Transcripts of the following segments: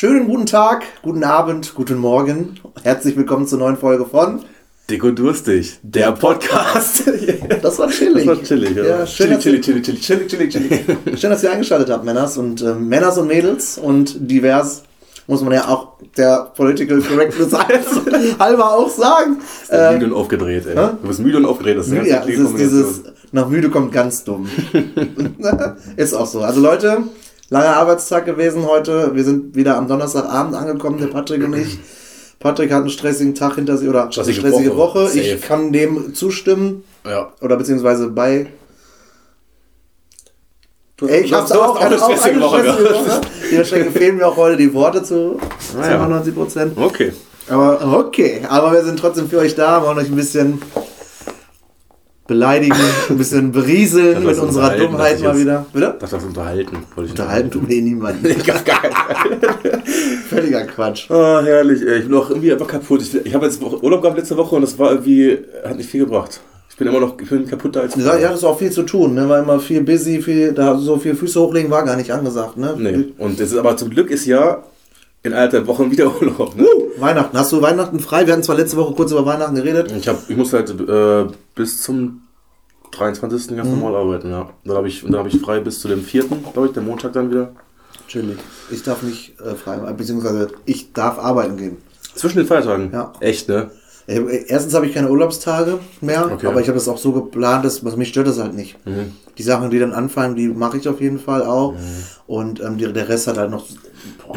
Schönen guten Tag, guten Abend, guten Morgen. Herzlich willkommen zur neuen Folge von Dick und Durstig, der Podcast. Das war chillig. Das war chillig, ja. ja schön, chillig, chillig, chillig, chillig, chillig, chillig. Schön, dass ihr eingeschaltet habt, Männers und äh, Männers und Mädels und divers. Muss man ja auch der Political Correctness halber auch sagen. Äh, müde und aufgedreht, ey. hä? Du bist müde und aufgedreht, das ist Ja, es ist dieses nach müde kommt ganz dumm. ist auch so. Also Leute, langer Arbeitstag gewesen heute. Wir sind wieder am Donnerstagabend angekommen, der Patrick und ich. Patrick hat einen stressigen Tag hinter sich oder eine Stressige stressige Woche. Woche. Ich kann dem zustimmen Ja. oder beziehungsweise bei. Du Ey, ich hab's auch, hast eine auch stressige eine Woche stressige. Woche. Dementsprechend fehlen mir auch heute die Worte zu Ah, ja. 92 Prozent. Okay. Aber okay, aber wir sind trotzdem für euch da, wollen euch ein bisschen beleidigen, ein bisschen berieseln Das mit unserer Dummheit das mal wieder. Bitte? Das das unterhalten. Unterhalten tut eh gar keinen Fall. Völliger Quatsch. Ah, herrlich, ey. Ich bin auch irgendwie einfach kaputt. Ich, ich habe jetzt Urlaub gehabt letzte Woche und das war irgendwie, hat nicht viel gebracht. Ich bin immer noch, ich bin kaputter als Ja, ja, das ist auch viel zu tun, ne? War immer viel busy, viel, da so viel Füße hochlegen war gar nicht angesagt, ne? Nee. Und es ist aber zum Glück ist ja in anderthalb Wochen wieder Urlaub, ne? Weihnachten. Hast du Weihnachten frei? Wir hatten zwar letzte Woche kurz über Weihnachten geredet. Ich, hab, ich muss halt äh, bis zum 23. ganz normal arbeiten, ja. Dann habe ich, und dann hab ich frei bis zu dem 4., glaube ich, der Montag dann wieder. Chillig. Ich darf nicht äh, frei, beziehungsweise ich darf arbeiten gehen. Zwischen den Feiertagen. Ja. Echt, ne? Äh, Erstens habe ich keine Urlaubstage mehr, Okay. aber ich habe das auch so geplant, dass also mich stört das halt nicht. Mhm. Die Sachen, die dann anfallen, die mache ich auf jeden Fall auch. Und ähm, der Rest hat halt noch. Boah,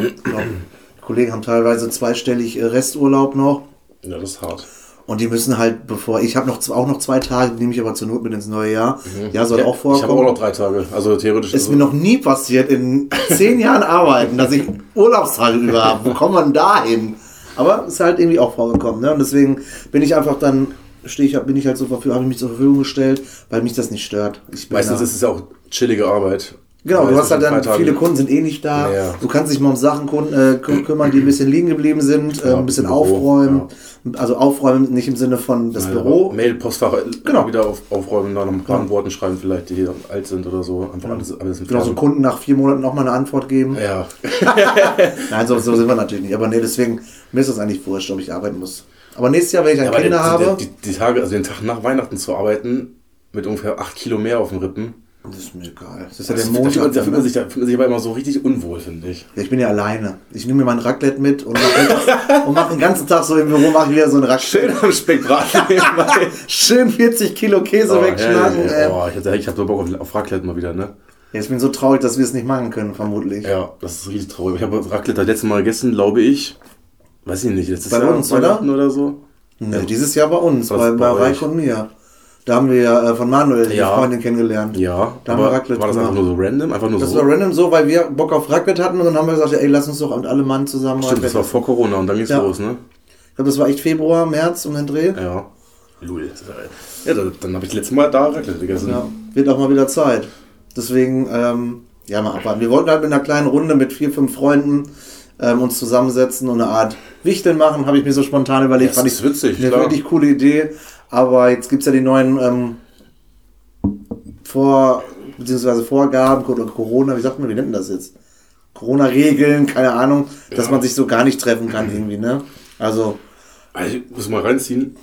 Kollegen haben teilweise zweistellig äh, Resturlaub noch. Ja, das ist hart. Und die müssen halt, bevor ich habe noch auch noch zwei Tage, die nehme ich aber zur Not mit ins neue Jahr. Ja, soll Mhm. Ja, auch Ich habe auch vorkommen. noch drei Tage. Also theoretisch. ist also, mir noch nie passiert in zehn Jahren Arbeiten, dass ich Urlaubstage über habe. Wo kommt man da hin? Aber ist halt irgendwie auch vorgekommen. Ne? Und deswegen bin ich einfach dann, stehe ich, bin ich halt so verfügbar, habe ich mich zur Verfügung gestellt, weil mich das nicht stört. Meistens da. ist es ja auch chillige Arbeit. Genau, du hast halt dann, viele Kunden sind eh nicht da. Ja. Du kannst dich mal um Sachen äh, kü- kümmern, die ein bisschen liegen geblieben sind, äh, ein bisschen Büro, aufräumen. Also aufräumen nicht im Sinne von das Ja, Büro. Mail, Postfach Genau. wieder auf, aufräumen, dann noch ein paar Antworten schreiben, vielleicht, die alt sind oder so. Einfach alles, alles im Genau, so. Kunden nach vier Monaten auch mal eine Antwort geben. Ja. Nein, so, so sind wir natürlich nicht. Aber nee, deswegen, mir ist das eigentlich wurscht, ob ich arbeiten muss. Aber nächstes Jahr, wenn ich dann Kinder der- habe, der- Die, die Tage, also den Tag nach Weihnachten zu arbeiten, mit ungefähr 8 Kilo mehr auf dem Rippen. Das ist mir egal. Das ist ja der da, fühlt man ne? sich, da fühlt man sich aber immer so richtig unwohl, finde ich. ja, ich bin ja alleine. Ich nehme mir mein Raclette mit und mache mach den ganzen Tag so im Büro, mache ich wieder so ein Raclette. Schön am Speckbraten. Schön 40 Kilo Käse Oh, wegschnacken. herrlich. äh. oh, ich habe ich hab so Bock auf, auf Raclette mal wieder, ne? Ja, ich bin so traurig, dass wir es nicht machen können, vermutlich. Ja, das ist richtig traurig. Ich habe Raclette das letzte Mal gegessen, glaube ich. Weiß ich nicht, letztes Bei Jahr uns, Weihnachten oder so. Nee, dieses Jahr bei uns, bei, bei? Reiko und mir. Da haben wir ja äh, von Manuel die Ja. Freundin kennengelernt. Ja, Da haben wir Raclette war das einfach gemacht. nur so random? Einfach nur Das so? war random so, weil wir Bock auf Raclette hatten und dann haben wir gesagt, ey, lass uns doch alle Mann zusammen Stimmt, das Raclette war vor Corona und dann ging's Ja. los, ne? Ich glaube, das war echt Februar, März um den Dreh. Ja. Lul. Ja, dann, habe ich letztes Mal da Raclette gegessen. Ja, wird auch mal wieder Zeit. Deswegen, ähm, ja, mal abwarten. Wir wollten halt mit einer kleinen Runde mit vier, fünf Freunden ähm, uns zusammensetzen und eine Art Wichteln machen, habe ich mir so spontan überlegt. Das Fand ist witzig, Eine klar. wirklich coole Idee. Aber jetzt gibt es ja die neuen ähm, Vor- bzw. Vorgaben oder Corona, wie sagt man, wie nennt man das jetzt? Corona-Regeln, keine Ahnung, dass Ja. man sich so gar nicht treffen kann irgendwie, ne? Also, Also ich muss mal reinziehen.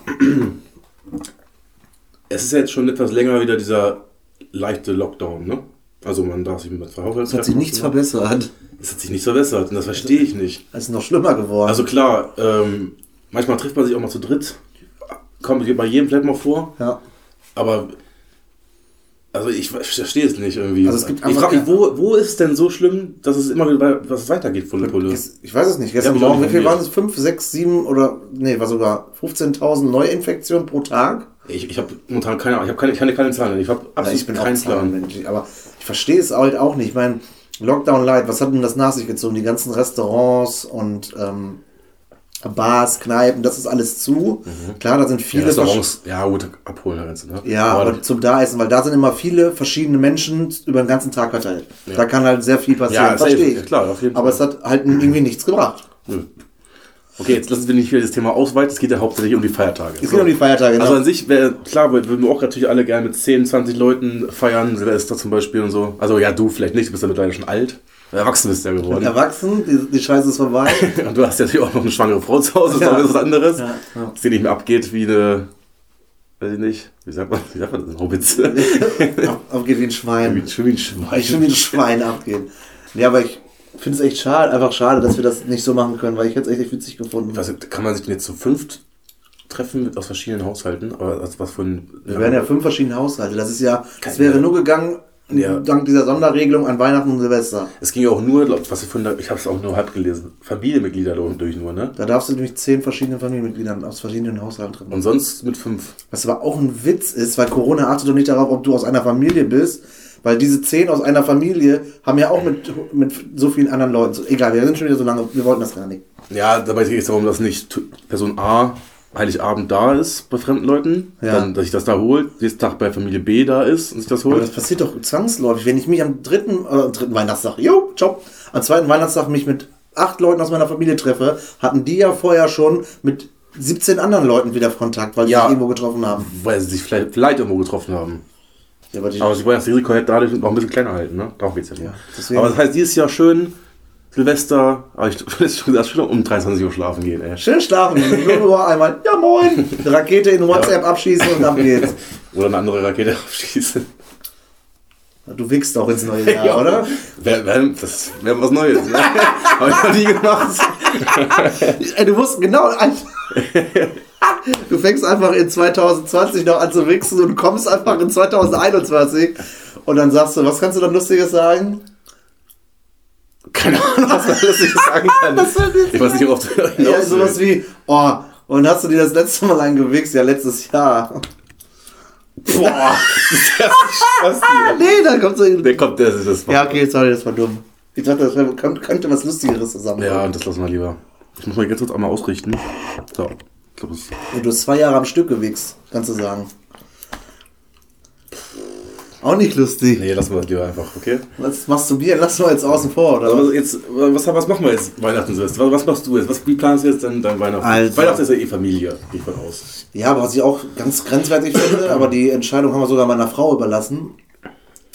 Es ist ja jetzt schon etwas länger wieder dieser leichte Lockdown, ne? Also man darf sich mit zwei es hat sich nichts verbessert. Es hat sich nicht verbessert und das verstehe ich nicht. Es ist noch schlimmer geworden. Also klar, ähm, manchmal trifft man sich auch mal zu dritt. Kommt bei jedem vielleicht mal vor. ja. Aber also ich verstehe es nicht irgendwie. Also es gibt ich frage mich, wo, wo ist es denn so schlimm, dass es immer wieder es weitergeht, volle Pulle? Ges- Ich weiß es nicht. Gestern Ja, Morgen, wie viel waren es? 5, 6, 7 oder, nee, war sogar 15.000 Neuinfektionen pro Tag? Ich, ich habe momentan keine Ahnung, ich habe keine, keine, keine Zahlen. Ich habe Ja, absolut ich bin keinen Plan. Aber ich verstehe es halt auch nicht. Ich meine, Lockdown Light, was hat denn das nach sich gezogen? Die ganzen Restaurants und ähm, Bars, Kneipen, das ist alles zu. Klar, da sind Ja, viele Restaurants, ja gut, abholen halt. Ne? Ja, aber, zum Daessen, weil da sind immer viele verschiedene Menschen über den ganzen Tag verteilt. Da kann halt sehr viel passieren, Ja, verstehe ich. ja, klar, auf jeden aber Fall. es hat halt irgendwie nichts gebracht. Nö. Okay, jetzt lassen wir nicht wieder das Thema ausweiten. Es geht ja hauptsächlich um die Feiertage. Es geht um die Feiertage. Also genau. an sich wäre klar, würden wir auch natürlich alle gerne mit 10, 20 Leuten feiern, Silvester zum Beispiel und so. Also ja, du vielleicht nicht, du bist ja mittlerweile schon alt. Erwachsen bist du ja geworden. Erwachsen, die, die Scheiße ist vorbei. Und du hast ja natürlich auch noch eine schwangere Frau zu Hause, das ist Ja. auch was anderes. Ja, ja. Dass die nicht mehr abgeht wie eine, weiß ich nicht, wie sagt man, wie sagt man das? Ab- Abgeht wie ein Schwein. wie, schon wie ein Schwein. Schon wie ein Schwein abgehen. Ja, aber ich finde es echt schade, einfach schade, dass wir das nicht so machen können, weil ich hätte es echt witzig gefunden. Was, kann man sich denn jetzt zu fünft treffen aus verschiedenen Haushalten? Aber was, was von. Wir wären ja fünf verschiedene Haushalte. Das ist ja, das wäre nur gegangen Ja. dank dieser Sonderregelung an Weihnachten und Silvester. Es ging ja auch nur, glaub, was ich von ich habe es auch nur halb gelesen, Familienmitglieder durch nur, ne? Da darfst du nämlich zehn verschiedene Familienmitgliedern aus verschiedenen Haushalten treffen. Und sonst mit fünf. Was aber auch ein Witz ist, weil Corona achtet doch nicht darauf, ob du aus einer Familie bist, weil diese zehn aus einer Familie haben ja auch mit, mit so vielen anderen Leuten. Egal, wir sind schon wieder so lange, wir wollten das gar nicht. Ja, dabei geht es darum, dass nicht Person A Heiligabend da ist bei fremden Leuten, Ja. dann, dass sich das da holt, nächsten Tag bei Familie B da ist und sich das Aber holt. das passiert doch zwangsläufig. Wenn ich mich am dritten, äh, am dritten Weihnachtstag, jo, ciao, am zweiten Weihnachtstag mich mit acht Leuten aus meiner Familie treffe, hatten die ja vorher schon mit 17 anderen Leuten wieder Kontakt, weil sie Ja. sich irgendwo getroffen haben. Weil sie sich vielleicht, vielleicht irgendwo getroffen haben. Ja, aber Aber sie wollen das Risiko halt dadurch noch ein bisschen kleiner halten, ne? Darum geht's ja. Ja, Aber das heißt, dieses Jahr schön Silvester, aber ich will schon um 23 Uhr schlafen gehen, ey. schön schlafen, 0 Uhr einmal, ja moin, Rakete in WhatsApp abschießen und ab geht's. Oder eine andere Rakete abschießen. Du wickst auch ins neue Jahr, oder? Wär, wär, das wäre was Neues, ne? Hab ich noch nie gemacht. Ey, du musst genau. Du fängst einfach in 2020 noch an zu wichsen und kommst einfach in 2021 und dann sagst du, was kannst du dann Lustiges sagen? Keine Ahnung, was man lustig sagen kann. Das Ich weiß nicht, ob du Ja, hinaus sowas willst. wie, oh, und hast du dir das letzte Mal eingewichst? Ja, letztes Jahr. Boah, das ist ja Spaß Ah, hier. nee, da kommt so. Der kommt, der ist das. Ja, okay, sorry, das war dumm. Ich dachte, das wär- könnte, was Lustigeres zusammen. Ja, und das lassen wir lieber. Ich muss mal ganz kurz einmal ausrichten. So. Ich glaube, es Und du hast zwei Jahre am Stück gewichst, kannst du sagen. Auch nicht lustig. Nee, lassen wir das lieber einfach, okay? Was masturbieren lassen wir jetzt außen vor, oder? Also jetzt, was, was machen wir jetzt Weihnachten Silvester? Was, was machst du jetzt? Was, wie planst du jetzt dann dein Weihnachten? Also- Weihnachten ist ja eh Familie, gehe ich von aus. Ja, aber was ich auch ganz grenzwertig finde, aber die Entscheidung haben wir sogar meiner Frau überlassen.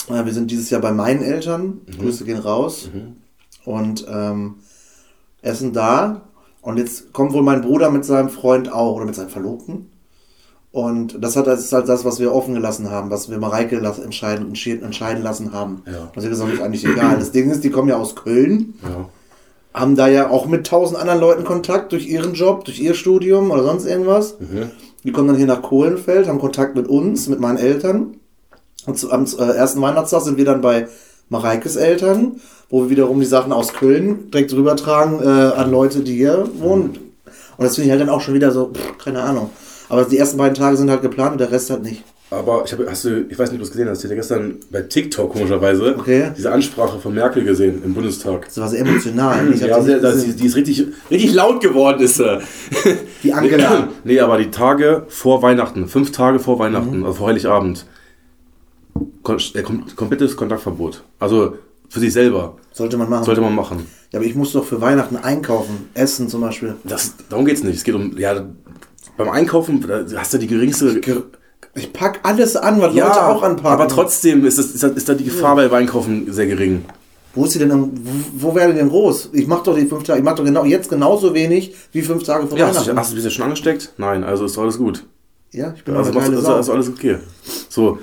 Äh, Wir sind dieses Jahr bei meinen Eltern. Grüße gehen raus. Und ähm, essen da. Und jetzt kommt wohl mein Bruder mit seinem Freund auch oder mit seinem Verlobten. Und das, hat, das ist halt das, was wir offen gelassen haben, was wir Mareike entscheiden, entscheiden lassen haben. Ja. Was wir gesagt haben, ist eigentlich egal. Das Ding ist, die kommen ja aus Köln Ja. haben da ja auch mit tausend anderen Leuten Kontakt durch ihren Job, durch ihr Studium oder sonst irgendwas. Die kommen dann hier nach Kohlenfeld, haben Kontakt mit uns, mit meinen Eltern. Und zu, am äh, ersten Weihnachtstag sind wir dann bei Mareikes Eltern, wo wir wiederum die Sachen aus Köln direkt rübertragen äh, an Leute, die hier wohnen. Und das finde ich halt dann auch schon wieder so, pff, keine Ahnung. Aber die ersten beiden Tage sind halt geplant und der Rest halt nicht. Aber ich habe, hast du, ich weiß nicht, ob du es gesehen hast, ich hatte gestern bei TikTok komischerweise Okay. diese Ansprache von Merkel gesehen im Bundestag. Das war sehr emotional. Hab Ja, sehr, das, die, die ist richtig, richtig laut geworden, ist sie. Die Angela. Nee, aber die Tage vor Weihnachten, fünf Tage vor Weihnachten, Mhm. also vor Heiligabend, äh, kom komplettes Kontaktverbot. Also für sich selber Sollte man machen. sollte man machen. Ja, aber ich muss doch für Weihnachten einkaufen, essen zum Beispiel. Das, darum geht's nicht. Es geht um, ja, beim Einkaufen hast du die geringste. Ich pack alles an, was Leute auch anpacken. aber trotzdem ist, das, ist, da, ist da die Gefahr beim Einkaufen sehr gering. Wo ist sie denn? Wo, wo wäre denn groß? Ich mach doch die fünf Tage. Ich mach doch genau jetzt genauso wenig wie fünf Tage vor Ja, hast du, Weihnachten. hast du dich jetzt schon angesteckt? Nein, also ist alles gut. Ja, ich bin Also, machst, also ist alles okay. So,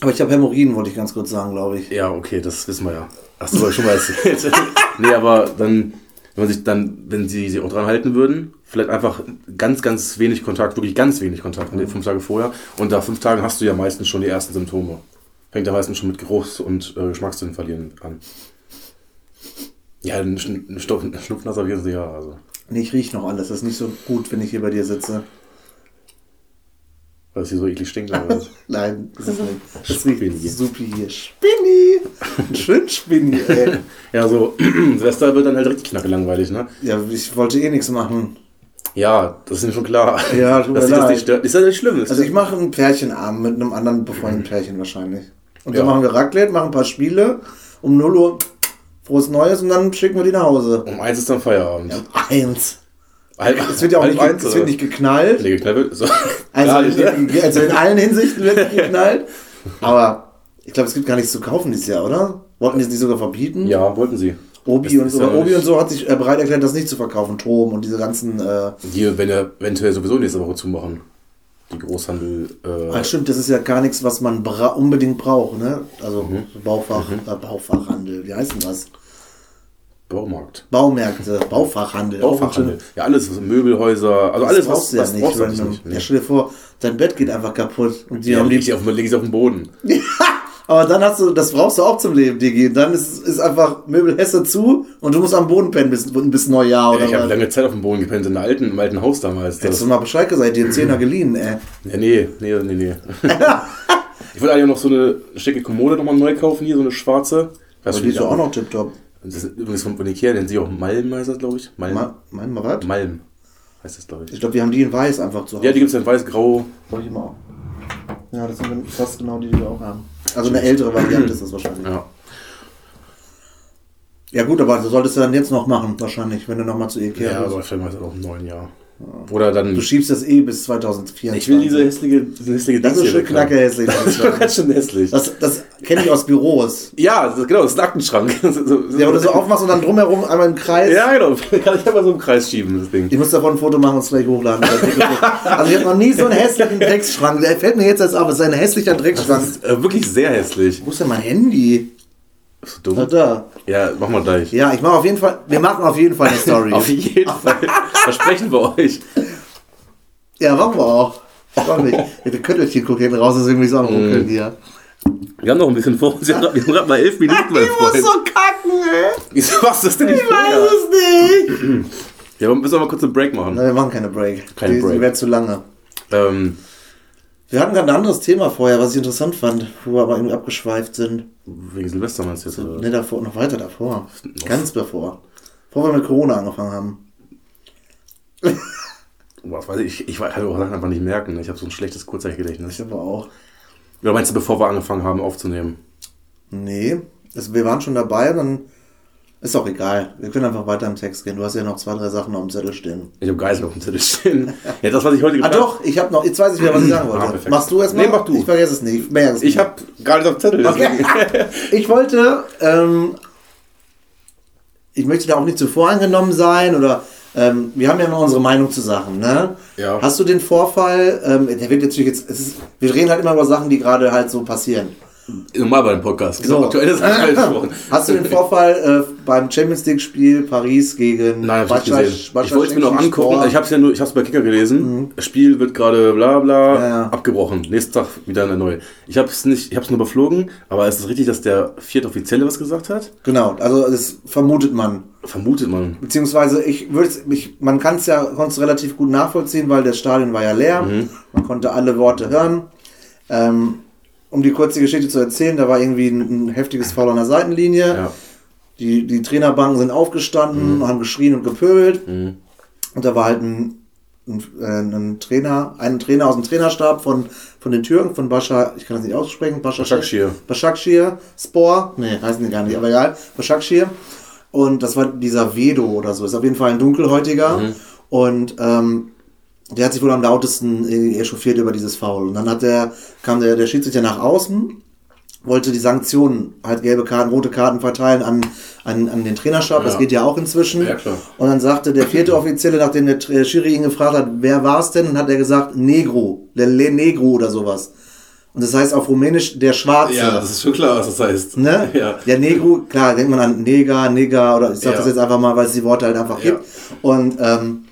Aber ich habe Hämorrhoiden, wollte ich ganz kurz sagen, glaube ich. ja, okay, das wissen wir ja. Hast du schon mal erzählt. nee, aber dann, wenn man sich dann, wenn sie sich auch dran halten würden, vielleicht einfach ganz, ganz wenig Kontakt, wirklich ganz wenig Kontakt, ne, fünf Tage vorher. Und nach fünf Tagen hast du ja meistens schon die ersten Symptome. Fängt ja meistens schon mit Geruchs- und äh, Geschmackssinn verlieren an. Ja, ein, Schn- ein, Stoff, ein Schnupfnass auf jeden Fall, ja. Also. Nee, ich riech noch alles. Das ist nicht so gut, wenn ich hier bei dir sitze. Weil es hier so eklig stinkt. Nein, das ist nicht. Das Spinni. supi hier. Spinni! Schön Spinni, ey. ja, so Silvester wird dann halt richtig knacke langweilig, ne? Ja, ich wollte eh nichts machen. Ja, das ist mir schon klar. Ja, tut Dass das leid. nicht stört. Ist ja nicht schlimm. Ist Also ich mache einen Pärchenabend mit einem anderen befreundeten Pärchen wahrscheinlich. Und dann Ja. machen wir Raclette, machen ein paar Spiele. Um 0 Uhr frohes Neues und dann schicken wir die nach Hause. um eins ist dann Feierabend. Eins. Halb, Es wird ja auch halb nicht, eins, es wird oder? nicht geknallt. Nee, geknallt wird. So. Also, Gar nicht, ne? in, also in allen Hinsichten wird nicht geknallt. Aber ich glaube, es gibt gar nichts zu kaufen dieses Jahr, oder? Wollten die es nicht sogar verbieten? Ja, wollten sie. Obi und so. ja Obi und so hat sich äh, bereit erklärt, das nicht zu verkaufen. Trom und diese ganzen. Äh, Die werden ja eventuell sowieso nächste Woche zumachen. Die Großhandel. Äh, ah, stimmt, das ist ja gar nichts, was man bra unbedingt braucht, ne? Also Mhm. Baufach, äh, Baufachhandel, wie heißt denn das? Baumarkt. Baumärkte, Baufachhandel. Baufachhandel. Ja, alles, was Möbelhäuser, also Das alles, was, brauchst du ja was nicht. brauchst du Wenn du, nicht. ja, stell dir vor, dein Bett geht einfach kaputt. Und die Ja, haben leg die, ich auf, leg ich auf den Boden. aber dann hast du, das brauchst du auch zum Leben, Digi. Dann ist, ist einfach Möbelhesse zu und du musst am Boden pennen bis, bis Neujahr oder ich habe lange Zeit auf dem Boden gepennt, in einem alten, im alten Haus damals. Das, Hättest du mal Bescheid gesagt, dir einen Zehner geliehen, ey. ja, nee, nee, nee, nee. ich wollte eigentlich noch so eine schicke Kommode nochmal neu kaufen, hier, so eine schwarze. Weißt Aber die ist auch noch tipptopp. Das ist übrigens von, Ikea, nennen sie auch Malm, heißt das, glaube ich. Malm. Ma- Mein mal was? Malm heißt das, glaube Ich ich. glaube, wir haben die in weiß einfach zu Hause. Ja, die gibt es in weiß-grau. Soll ich mal auch. Ja, das sind fast genau die, die wir auch haben. Also eine ältere Variante ist das wahrscheinlich. Ja. Ja, gut, aber du solltest du dann jetzt noch machen, wahrscheinlich, wenn du nochmal zu Ikea ja bist. aber vielleicht mal auch im neuen Jahr. Oder dann. Du schiebst das eh bis 2024. Ich will diese hässliche, diese hässliche Das ist schon knacke hässlich. muss ich sagen. Ganz schön hässlich. Das, das kenne ich aus Büros. ja, das ist, genau, das ist ein Aktenschrank. Ja, wo du so aufmachst und dann drumherum einmal im Kreis. Ja, genau. Kann ich einfach so im Kreis schieben, das Ding. Ich muss davon ein Foto machen und es gleich hochladen. also ich habe noch nie so einen hässlichen Drecksschrank. Der fällt mir jetzt erst auf. Es ist ein hässlicher Drecksschrank. Das ist äh, wirklich sehr hässlich. Wo ist denn mein Handy? Ist so Ah, dumm. da. Ja, mach mal gleich. Ja, ich mache auf jeden Fall. Wir machen auf jeden Fall eine Story. Auf jeden Fall. Versprechen wir euch. ja, machen wir auch. Warum nicht? Wir Köttelchen gucken hinten raus, ist irgendwie so am Mhm. Ruckeln hier. Wir haben noch ein bisschen vor uns. Wir haben gerade mal elf Minuten, mein Freund. kacken, ey. Wieso machst du das denn nicht Ich weiß es nicht. Ja, wir müssen aber kurz einen Break machen. Na, wir machen keine Break. Keine die, Break. Die wäre zu lange. Ähm, Wir hatten gerade ein anderes Thema vorher, was ich interessant fand, wo wir aber irgendwie abgeschweift sind. wegen Silvester meinst du jetzt? oder? Ne, davor, noch weiter davor. Ganz davor. Bevor wir mit Corona angefangen haben. Boah, weiß ich, ich, kann auch Sachen einfach nicht merken. Ich habe so ein schlechtes Kurzzeitgedächtnis. Ich aber auch. Oder meinst du, bevor wir angefangen haben aufzunehmen? Nee, das, wir waren schon dabei und dann ist auch egal. Wir können einfach weiter im Text gehen. Du hast ja noch zwei, drei Sachen auf dem Zettel stehen. Ich habe Geisel auf dem Zettel stehen. ja, das, was ich heute Ah geplant doch, ich habe noch, jetzt weiß ich wieder, was ich sagen wollte. Ah. Machst du erstmal? Nee, mach du. Ich vergesse es nicht. Ich Ich habe gar nicht auf dem Zettel. deswegen- Ich wollte, ähm, ich möchte da auch nicht zu voreingenommen sein oder ähm, wir haben ja noch unsere Meinung zu Sachen, ne? Ja. Hast du den Vorfall, ähm, der wird natürlich jetzt, ist, wir reden halt immer über Sachen, die gerade halt so passieren. Normal bei dem Podcast. So. So. Aktuelle Sachen halt vor. Hast du den Vorfall äh, beim Champions League Spiel Paris gegen Nein, hab ich nicht gesehen. Ich Başak wollte es mir noch angucken. Ich habe es ja nur, ich habe es bei Kicker gelesen. Das Spiel wird gerade bla bla Ja, ja. abgebrochen. Nächsten Tag wieder eine neue. Ich habe es nicht, ich habe es nur überflogen. Aber ist es richtig, dass der vierte Offizielle was gesagt hat? Genau, also das vermutet man. Vermutet man. Beziehungsweise ich würde ich, man kann es ja konnte es relativ gut nachvollziehen, weil das Stadion war ja leer. Mhm. Man konnte alle Worte hören. Ähm, um die kurze Geschichte zu erzählen, da war irgendwie ein, ein heftiges Foul an der Seitenlinie. Ja. Die, die Trainerbanken sind aufgestanden, Mhm. haben geschrien und gepöbelt. Und da war halt ein, ein, äh, ein Trainer, ein Trainer aus dem Trainerstab von, von den Türken, von Bascha, ich kann das nicht aussprechen, Bascha Başakşehir. Başakşehir, Spor, nee, heißen die gar nicht, aber egal, Başakşehir. Und das war dieser Vedo oder so, ist auf jeden Fall ein dunkelhäutiger. Und ähm, der hat sich wohl am lautesten äh, echauffiert über dieses Foul. Und dann hat der, kam der, der Schiedsrichter nach außen, wollte die Sanktionen, halt gelbe Karten, rote Karten verteilen an, an, an den Trainerstab. Das Ja. geht ja auch inzwischen. Ja, klar. Und dann sagte der vierte Offizielle, nachdem der Schiri ihn gefragt hat, wer war es denn? Und hat er gesagt, Negro, der Le Negro oder sowas. Und das heißt auf Rumänisch der Schwarze. ist schon klar, was das heißt. Ne? Ja. ja, Negro, klar, denkt man an Neger, Neger oder ich sag Ja. das jetzt einfach mal, weil es die Worte halt einfach Ja. gibt. Und ähm,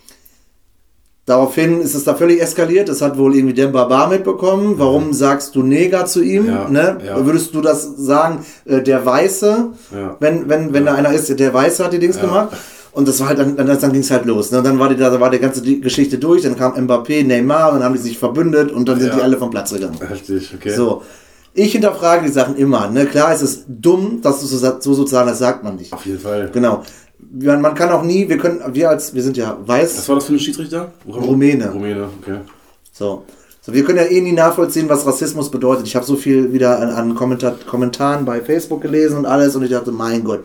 daraufhin ist es da völlig eskaliert. Das hat wohl irgendwie Demba Bar mitbekommen. Warum sagst du Neger zu ihm? Ja. Ne? Ja. Würdest du das sagen, äh, der Weiße, Ja. wenn, wenn, wenn da einer ist, der Weiße hat die Dings gemacht? Und das war halt dann, dann, dann ging es halt los. Ne? Und dann war die, da war die ganze Geschichte durch, dann kam Mbappé, Neymar und dann haben die sich verbündet und dann sind die alle vom Platz gegangen. Heftig, okay. So. Ich hinterfrage die Sachen immer. Ne? Klar ist es dumm, dass du so, so sozusagen, das sagt man nicht. Auf jeden Fall. Genau. Man, kann auch nie, wir können, wir als, wir sind ja weiß, Was war das für ein Schiedsrichter? Rumäne. Rumäne, okay. so. So, wir können ja eh nie nachvollziehen, was Rassismus bedeutet. Ich habe so viel wieder an, an Kommentar Kommentaren bei Facebook gelesen und alles und ich dachte, mein Gott.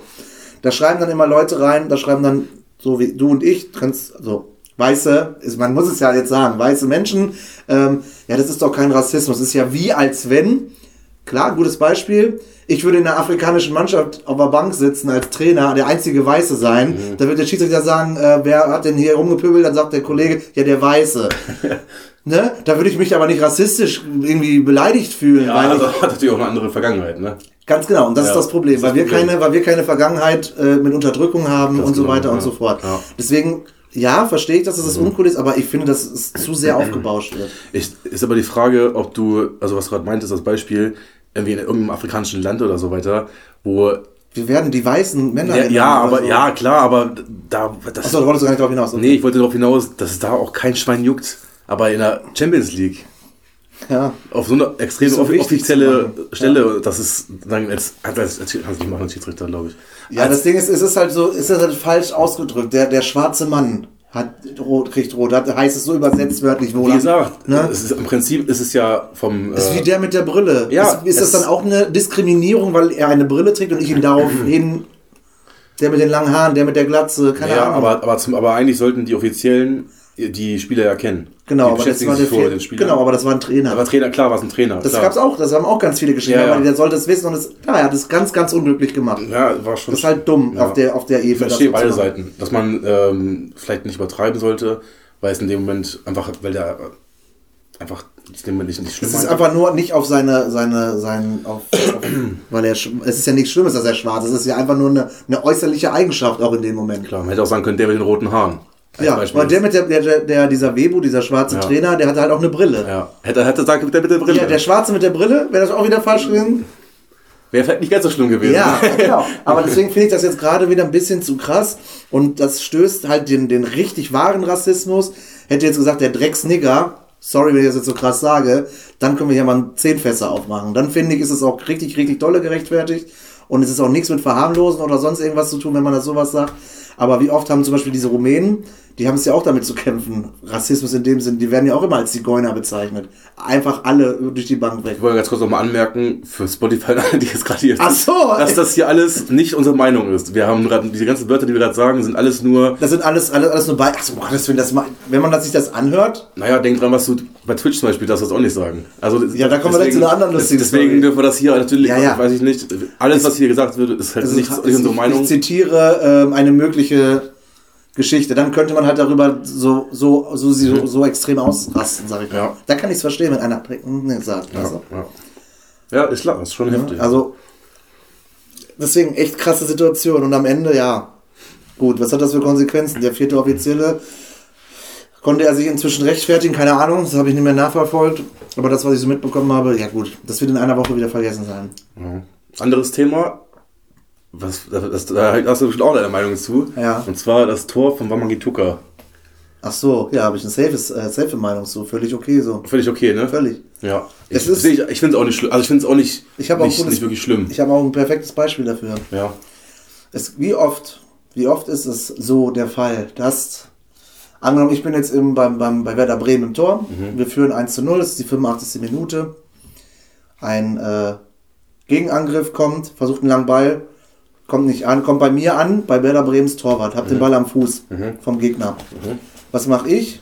Da schreiben dann immer Leute rein, da schreiben dann, so wie du und ich, kannst, so, weiße, ist, man muss es ja jetzt sagen, weiße Menschen, ähm, ja, das ist doch kein Rassismus. Es ist ja wie als wenn Klar, gutes Beispiel. Ich würde in der afrikanischen Mannschaft auf der Bank sitzen als Trainer, der einzige Weiße sein. Mhm. Da wird der Schiedsrichter sagen, äh, wer hat denn hier rumgepöbelt? Dann sagt der Kollege, ja, der Weiße. ne? Da würde ich mich aber nicht rassistisch irgendwie beleidigt fühlen. Ja, weil also hat natürlich auch eine andere Vergangenheit, ne? ganz genau, und das Ja, ist das Problem, das weil, das wir Problem. Keine, weil wir keine Vergangenheit äh, mit Unterdrückung haben Ganz und so genau, weiter und ja. so fort. Ja. Deswegen, ja, verstehe ich, dass das uncool ist, aber ich finde, dass es zu sehr aufgebauscht wird. Ich, ist aber die Frage, ob du, also was du gerade meintest, das Beispiel, irgendwie in irgendeinem afrikanischen Land oder so weiter, wo. Wir werden die weißen Männer. Ja, ja aber so. ja, klar, aber da. Das, Achso, du wolltest gar nicht drauf hinaus. okay. nee, ich wollte darauf hinaus, dass es da auch kein Schwein juckt. Aber in der Champions League, Ja. auf so eine extrem so offizielle. Stelle, das ist dann als, als, als, als, als machen als Schiedsrichter, glaube ich. Ja, das Ding ist, es ist halt so, es ist halt falsch ausgedrückt. Der, der schwarze Mann hat rot, kriegt rot. Heißt es so übersetzt wörtlich wohl. Wie gesagt, ne? es ist, im Prinzip ist es ja vom. ist äh, wie der mit der Brille. Ja, ist, ist das dann auch eine Diskriminierung, weil er eine Brille trägt und ich ihn daraufhin, der mit den langen Haaren, der mit der Glatze, keine ja, Ahnung. aber, aber, zum, aber eigentlich sollten die Offiziellen die Spieler ja kennen. Genau, aber das war der mit den Spielern. Genau, aber das war ein Trainer. Aber Trainer, klar, war es ein Trainer. das klar. gab's auch, das haben auch ganz viele geschrieben, Ja, ja. aber der sollte es wissen und es, ja, er hat es ganz, ganz unglücklich gemacht. Ja, war schon. Das ist halt dumm Ja. auf der, auf der Ich Ebene. verstehe das so beide. Seiten. Dass man ähm, vielleicht nicht übertreiben sollte, weil es in dem Moment einfach, weil der einfach in dem Moment nicht, nicht schlimm Es ist einfach nur nicht auf seine, seine, sein, auf, auf weil er, es ist ja nichts Schlimmes, dass er schwarz ist. Es ist ja einfach nur eine, eine äußerliche Eigenschaft auch in dem Moment. Klar, man hätte auch sagen können, der mit den roten Haaren. Ja, Beispiel. weil der mit der, der, der, dieser Webu, dieser schwarze Ja. Trainer, der hatte halt auch eine Brille. ja. Hätte, hätte sagen der mit der Brille. Ja, der Schwarze mit der Brille, wäre das auch wieder falsch gewesen? Wäre vielleicht nicht ganz so schlimm gewesen. Ja, genau. Aber deswegen finde ich das jetzt gerade wieder ein bisschen zu krass. Und das stößt halt den, den richtig wahren Rassismus. Hätte jetzt gesagt, der Drecksnigger, sorry, wenn ich das jetzt so krass sage, dann können wir hier mal zehn Fässer aufmachen. Dann finde ich, ist es auch richtig, richtig dolle gerechtfertigt. Und es ist auch nichts mit Verharmlosen oder sonst irgendwas zu tun, wenn man das sowas sagt. Aber wie oft haben zum Beispiel diese Rumänen, die haben es ja auch damit zu kämpfen. Rassismus in dem Sinn, die werden ja auch immer als Zigeuner bezeichnet. Einfach alle durch die Bank weg. Ich wollte ganz kurz nochmal anmerken, für Spotify, die jetzt gerade hier Ach so. dass das hier alles nicht unsere Meinung ist. Wir haben gerade, diese ganzen Wörter, die wir gerade sagen, sind alles nur, Das sind alles, alles, alles nur bei. Achso, um Gottes Willen, das wenn man das, sich das anhört, naja, denk dran, was du bei Twitch zum Beispiel darfst du das auch nicht sagen. Also, Ja, da kommen wir gleich zu einer anderen lustigen Deswegen Story. dürfen wir das hier natürlich, Ja, ja. weiß ich nicht, alles, was hier gesagt wird, ist halt nicht, nicht unsere Meinung. Ich zitiere ähm, eine mögliche Geschichte. Dann könnte man halt darüber so, so, so, so, so extrem ausrasten, sag ich mal. Ja. Da kann ich es verstehen, wenn einer ne, sagt. Ja, Also, ja. ja, ist klar, ist schon heftig. also, deswegen echt krasse Situation. Und am Ende, ja, gut, was hat das für Konsequenzen? Der vierte Offizielle, konnte er sich inzwischen rechtfertigen? Keine Ahnung, das habe ich nicht mehr nachverfolgt. Aber das, was ich so mitbekommen habe, ja gut, das wird in einer Woche wieder vergessen sein. Anderes Thema, was, das, das, da hast du bestimmt auch deine Meinung zu. Ja. Und zwar das Tor von Wamangituka. Ach so, ja, habe ich eine safe, äh, safe Meinung zu. Völlig okay so. Völlig okay, ne? Völlig. Ja. Es Ich, ist- ich, ich finde es auch nicht schlimm. Also ich finde es auch nicht, Ich auch nicht, gutes- nicht wirklich schlimm. Ich habe auch ein perfektes Beispiel dafür. ja. Es, wie oft, wie oft ist es so der Fall, dass, angenommen, ich bin jetzt im, beim, beim, bei Werder Bremen im Tor, wir führen 1 zu 0, das ist die 85. Minute, ein äh, Gegenangriff kommt, versucht einen langen Ball, kommt nicht an, kommt bei mir an, bei Werder Bremens Torwart, hab den Ball am Fuß vom Gegner. Was mache ich?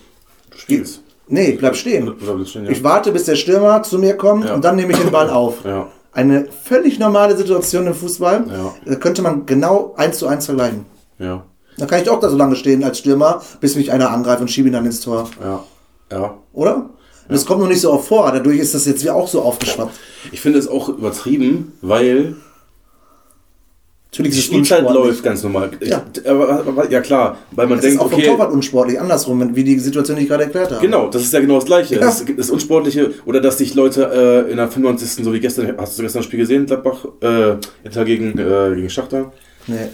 Du spielst. Nee, bleib stehen. Stehen, ja. Ich warte, bis der Stürmer zu mir kommt Ja. und dann nehme ich den Ball auf. Ja. Eine völlig normale Situation im Fußball. Ja. Da könnte man genau eins zu eins vergleichen. Ja. Dann kann ich auch da so lange stehen als Stürmer, bis mich einer angreift und schiebe ihn dann ins Tor. Ja. Ja. Oder? Und das kommt noch nicht so oft vor. Dadurch ist das jetzt wie auch so aufgeschwappt. Ich finde es auch übertrieben, weil Natürlich die ist Spielzeit läuft ganz normal. Ja. Aber, ja klar, weil man Das ist denkt, auch vom okay, Torwart unsportlich. Andersrum, wie die Situation, die ich gerade erklärt habe. Genau, das ist ja genau das Gleiche. Ja. Das, das Unsportliche, oder dass sich Leute äh, in der 95. so wie gestern, hast du gestern das Spiel gesehen, Gladbach, äh, Inter gegen, äh, gegen Schachter, Nee.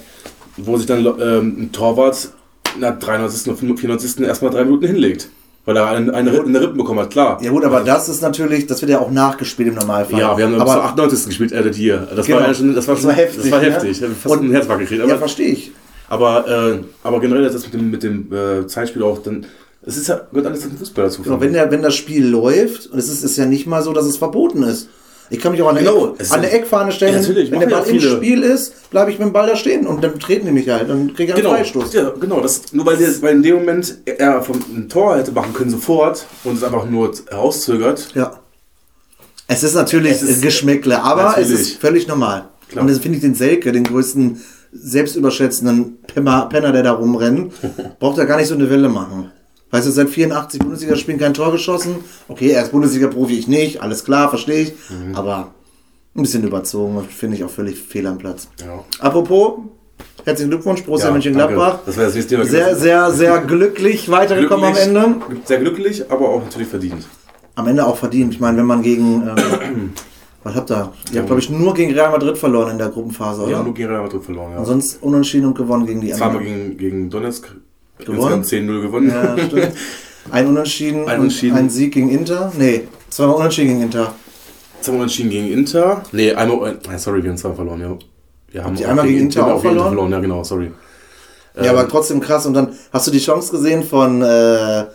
wo sich dann ähm, ein Torwart in der 93. und 94. erstmal drei Minuten hinlegt. Weil er eine, eine, Rippen- eine Rippen bekommen hat, klar. Ja gut, aber das ist natürlich, das wird ja auch nachgespielt im Normalfall. Ja, wir haben dann bis aber 98. gespielt, äh, hier. Das Genau. war ja schon, das war, Das war schon- heftig, Das war ne? heftig. Ich hab fast Und- einen Herzinfarkt gekriegt. ja, Aber, verstehe ich. aber, äh, aber generell ist das mit dem, mit dem äh, Zeitspiel auch dann, es ist ja, gehört alles zum Fußball dazu. Genau, wenn, der, wenn das Spiel läuft, und es ist, ist ja nicht mal so, dass es verboten ist. Ich kann mich auch an eine, Genau, Eck, es an eine Eckfahne stellen. Ja, wenn der Ball im. Spiel ist, bleibe ich mit dem Ball da stehen und dann treten die mich halt. Dann kriege ich einen Genau, Freistoß. ja, genau. Das, nur weil, der, weil in dem Moment er vom ein Tor hätte machen können sofort und es einfach nur herauszögert, Ja. Es ist natürlich Es ist- Geschmäckle, aber es Natürlich. ist völlig normal. Klar. Und das finde ich den Selke, den größten selbstüberschätzenden Penner, Penner, der da rumrennt, braucht er gar nicht so eine Welle machen. Weißt du, seit 84 Bundesliga spielen kein Tor geschossen. Okay, er ist Bundesliga-Profi, ich nicht, alles klar, verstehe ich. Mhm. Aber ein bisschen überzogen finde ich auch völlig fehl am Platz. Ja. Apropos, herzlichen Glückwunsch, Borussia Ja, Mönchengladbach. Das war das nächste Thema Sehr, sehr, sehr glücklich weitergekommen am Ende. Sehr glücklich, aber auch natürlich verdient. Am Ende auch verdient. Ich meine, wenn man gegen. Ähm, was habt ihr? Ihr habt, glaube ich, nur gegen Real Madrid verloren in der Gruppenphase, oder? haben nur gegen Real Madrid verloren. Ja. Und sonst unentschieden und gewonnen gegen die Zweimal anderen. gegen, gegen Donetsk Gewonnen? insgesamt 10-0 gewonnen. Ja, stimmt. Ein Unentschieden, Ein Unentschieden. ein Sieg gegen Inter. Nee, zweimal Unentschieden gegen Inter. Zweimal unentschieden gegen Inter. Nee, einmal, äh, sorry, wir haben zweimal verloren. Ja. Wir haben die einmal gegen Inter haben auch auch gegen verloren? Ja, genau, sorry. Ja, aber trotzdem krass. Und dann hast du die Chance gesehen von, äh,